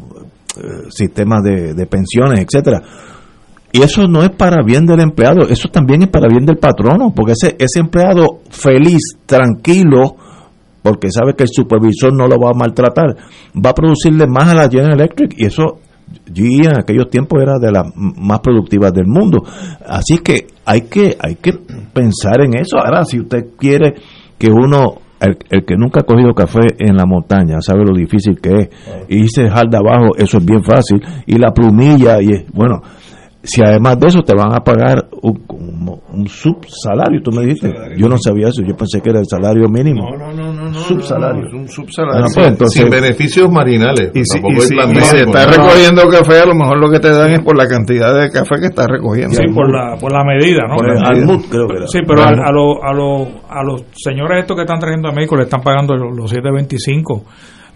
eh, sistemas de, de pensiones, etcétera. Y eso no es para bien del empleado, eso también es para bien del patrono, porque ese, ese empleado feliz, tranquilo, porque sabe que el supervisor no lo va a maltratar, va a producirle más a la General Electric y eso GE en aquellos tiempos era de las más productivas del mundo. Así que hay que hay que pensar en eso. Ahora, si usted quiere que uno el, que nunca ha cogido café en la montaña sabe lo difícil que es. Y se jalda abajo, eso es bien fácil. Y la plumilla, y bueno, si además de eso te van a pagar un, un, subsalario, tú me dijiste, yo no sabía eso, yo pensé que era el salario mínimo. No, no, no, no. Subsalario. es un subsalario. Pues, sin beneficios marinales. Y si, estás recogiendo café, a lo mejor lo que te dan es por la cantidad de café que estás recogiendo. Sí, por la, por la medida, ¿no? creo que era. Sí, pero a, a, a, los señores estos que están trayendo a México le están pagando los, los 725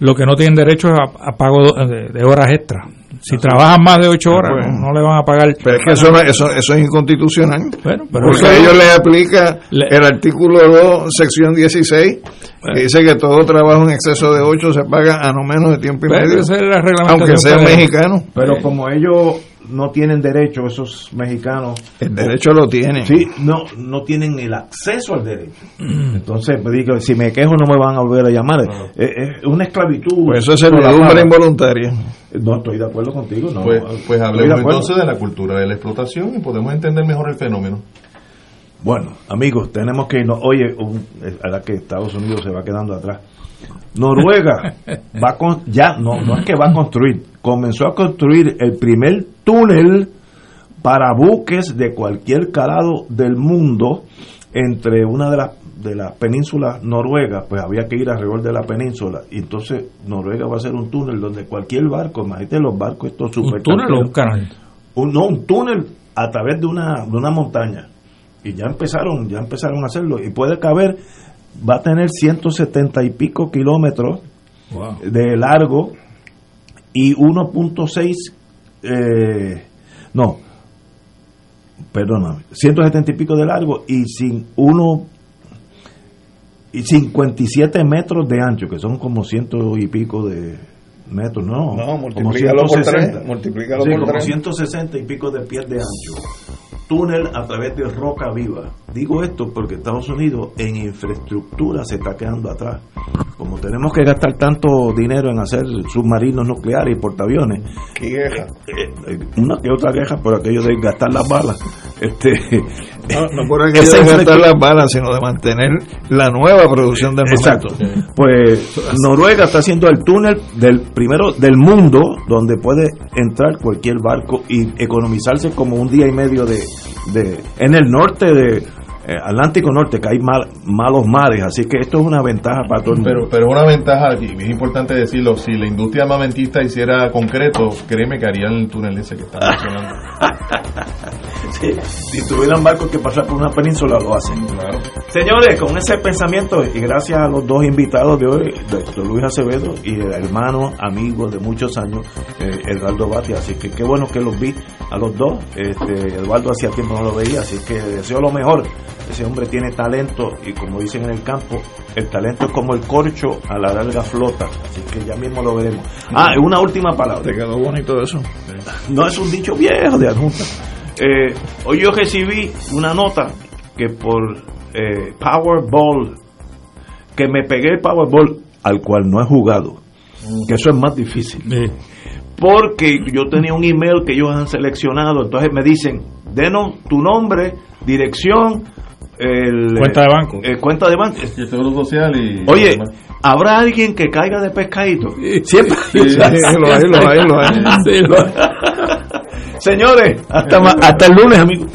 lo que no tienen derecho es a, pago de, horas extra. Si trabajan más de ocho horas, no, le van a pagar. Pero es que eso, eso, eso es inconstitucional. Bueno, pero porque a ellos les aplica el artículo 2, sección 16, que dice que todo trabajo en exceso de ocho se paga a no menos de tiempo y medio. Aunque sea mexicano. Pero como ellos no tienen derecho esos mexicanos. El derecho lo tienen. Sí, no, no tienen el acceso al derecho. Mm. Entonces, pues, digo, si me quejo no me van a volver a llamar. Es, una esclavitud. Pues eso es servidumbre involuntaria. No estoy de acuerdo contigo. No, pues, pues hablemos entonces de la cultura de la explotación y podemos entender mejor el fenómeno. Bueno, amigos, tenemos que irnos. Oye, a la que Estados Unidos se va quedando atrás. Noruega va con, ya no, no es que va a construir, comenzó a construir el primer túnel para buques de cualquier calado del mundo entre una de las de las penínsulas noruegas, pues había que ir alrededor de la península y entonces Noruega va a hacer un túnel donde cualquier barco, imagínate los barcos estos super ¿Un túnel o un canal? no, un túnel a través de una, de una montaña. Y ya empezaron, ya empezaron a hacerlo. Y puede caber va a tener 170 y pico kilómetros de largo y 1.6 eh, no perdóname 170 y pico de largo y sin uno y 57 metros de ancho que son como ciento y pico de metros no, no como 160 como 160 y pico de pies de ancho túnel a través de roca viva. Digo esto porque Estados Unidos en infraestructura se está quedando atrás. Como tenemos que gastar tanto dinero en hacer submarinos nucleares y portaaviones. ¿Qué queja? Eh, eh, una que otra queja por aquello de gastar las balas. Este, no, por aquello de gastar las balas, sino de mantener la nueva producción de Exacto. Pues Noruega está haciendo el túnel del primero del mundo donde puede entrar cualquier barco y economizarse como un día y medio de, de en el norte de eh, Atlántico Norte, que hay malos mares, así que esto es una ventaja para todo el mundo. Pero, pero una ventaja, y es importante decirlo, si la industria armamentista hiciera concreto, créeme que harían el túnel ese que está mencionando. si tuvieran barcos que pasar por una península, lo hacen. Señores, con ese pensamiento, y gracias a los dos invitados de hoy, doctor Luis Acevedo y el hermano, amigo de muchos años, eh, Eduardo Batia, así que qué bueno que los vi a los dos. Este, Eduardo hacía tiempo no lo veía, así que deseo lo mejor. Ese hombre tiene talento y como dicen en el campo, el talento es como el corcho a la larga flota, así que ya mismo lo veremos. Ah, una última palabra. Te quedó bonito eso. No es un dicho viejo de adjunta. Eh, hoy yo recibí una nota que por eh, Powerball, que me pegué el Powerball al cual no he jugado, que eso es más difícil. Porque yo tenía un email que ellos han seleccionado, entonces me dicen, denos tu nombre, dirección, el, cuenta de banco. Eh, cuenta de banco. Y el seguro social y. Oye, ¿habrá alguien que caiga de pescadito? Siempre. lo hay, lo hay, lo hay. Señores, hasta, hasta el lunes, amigos.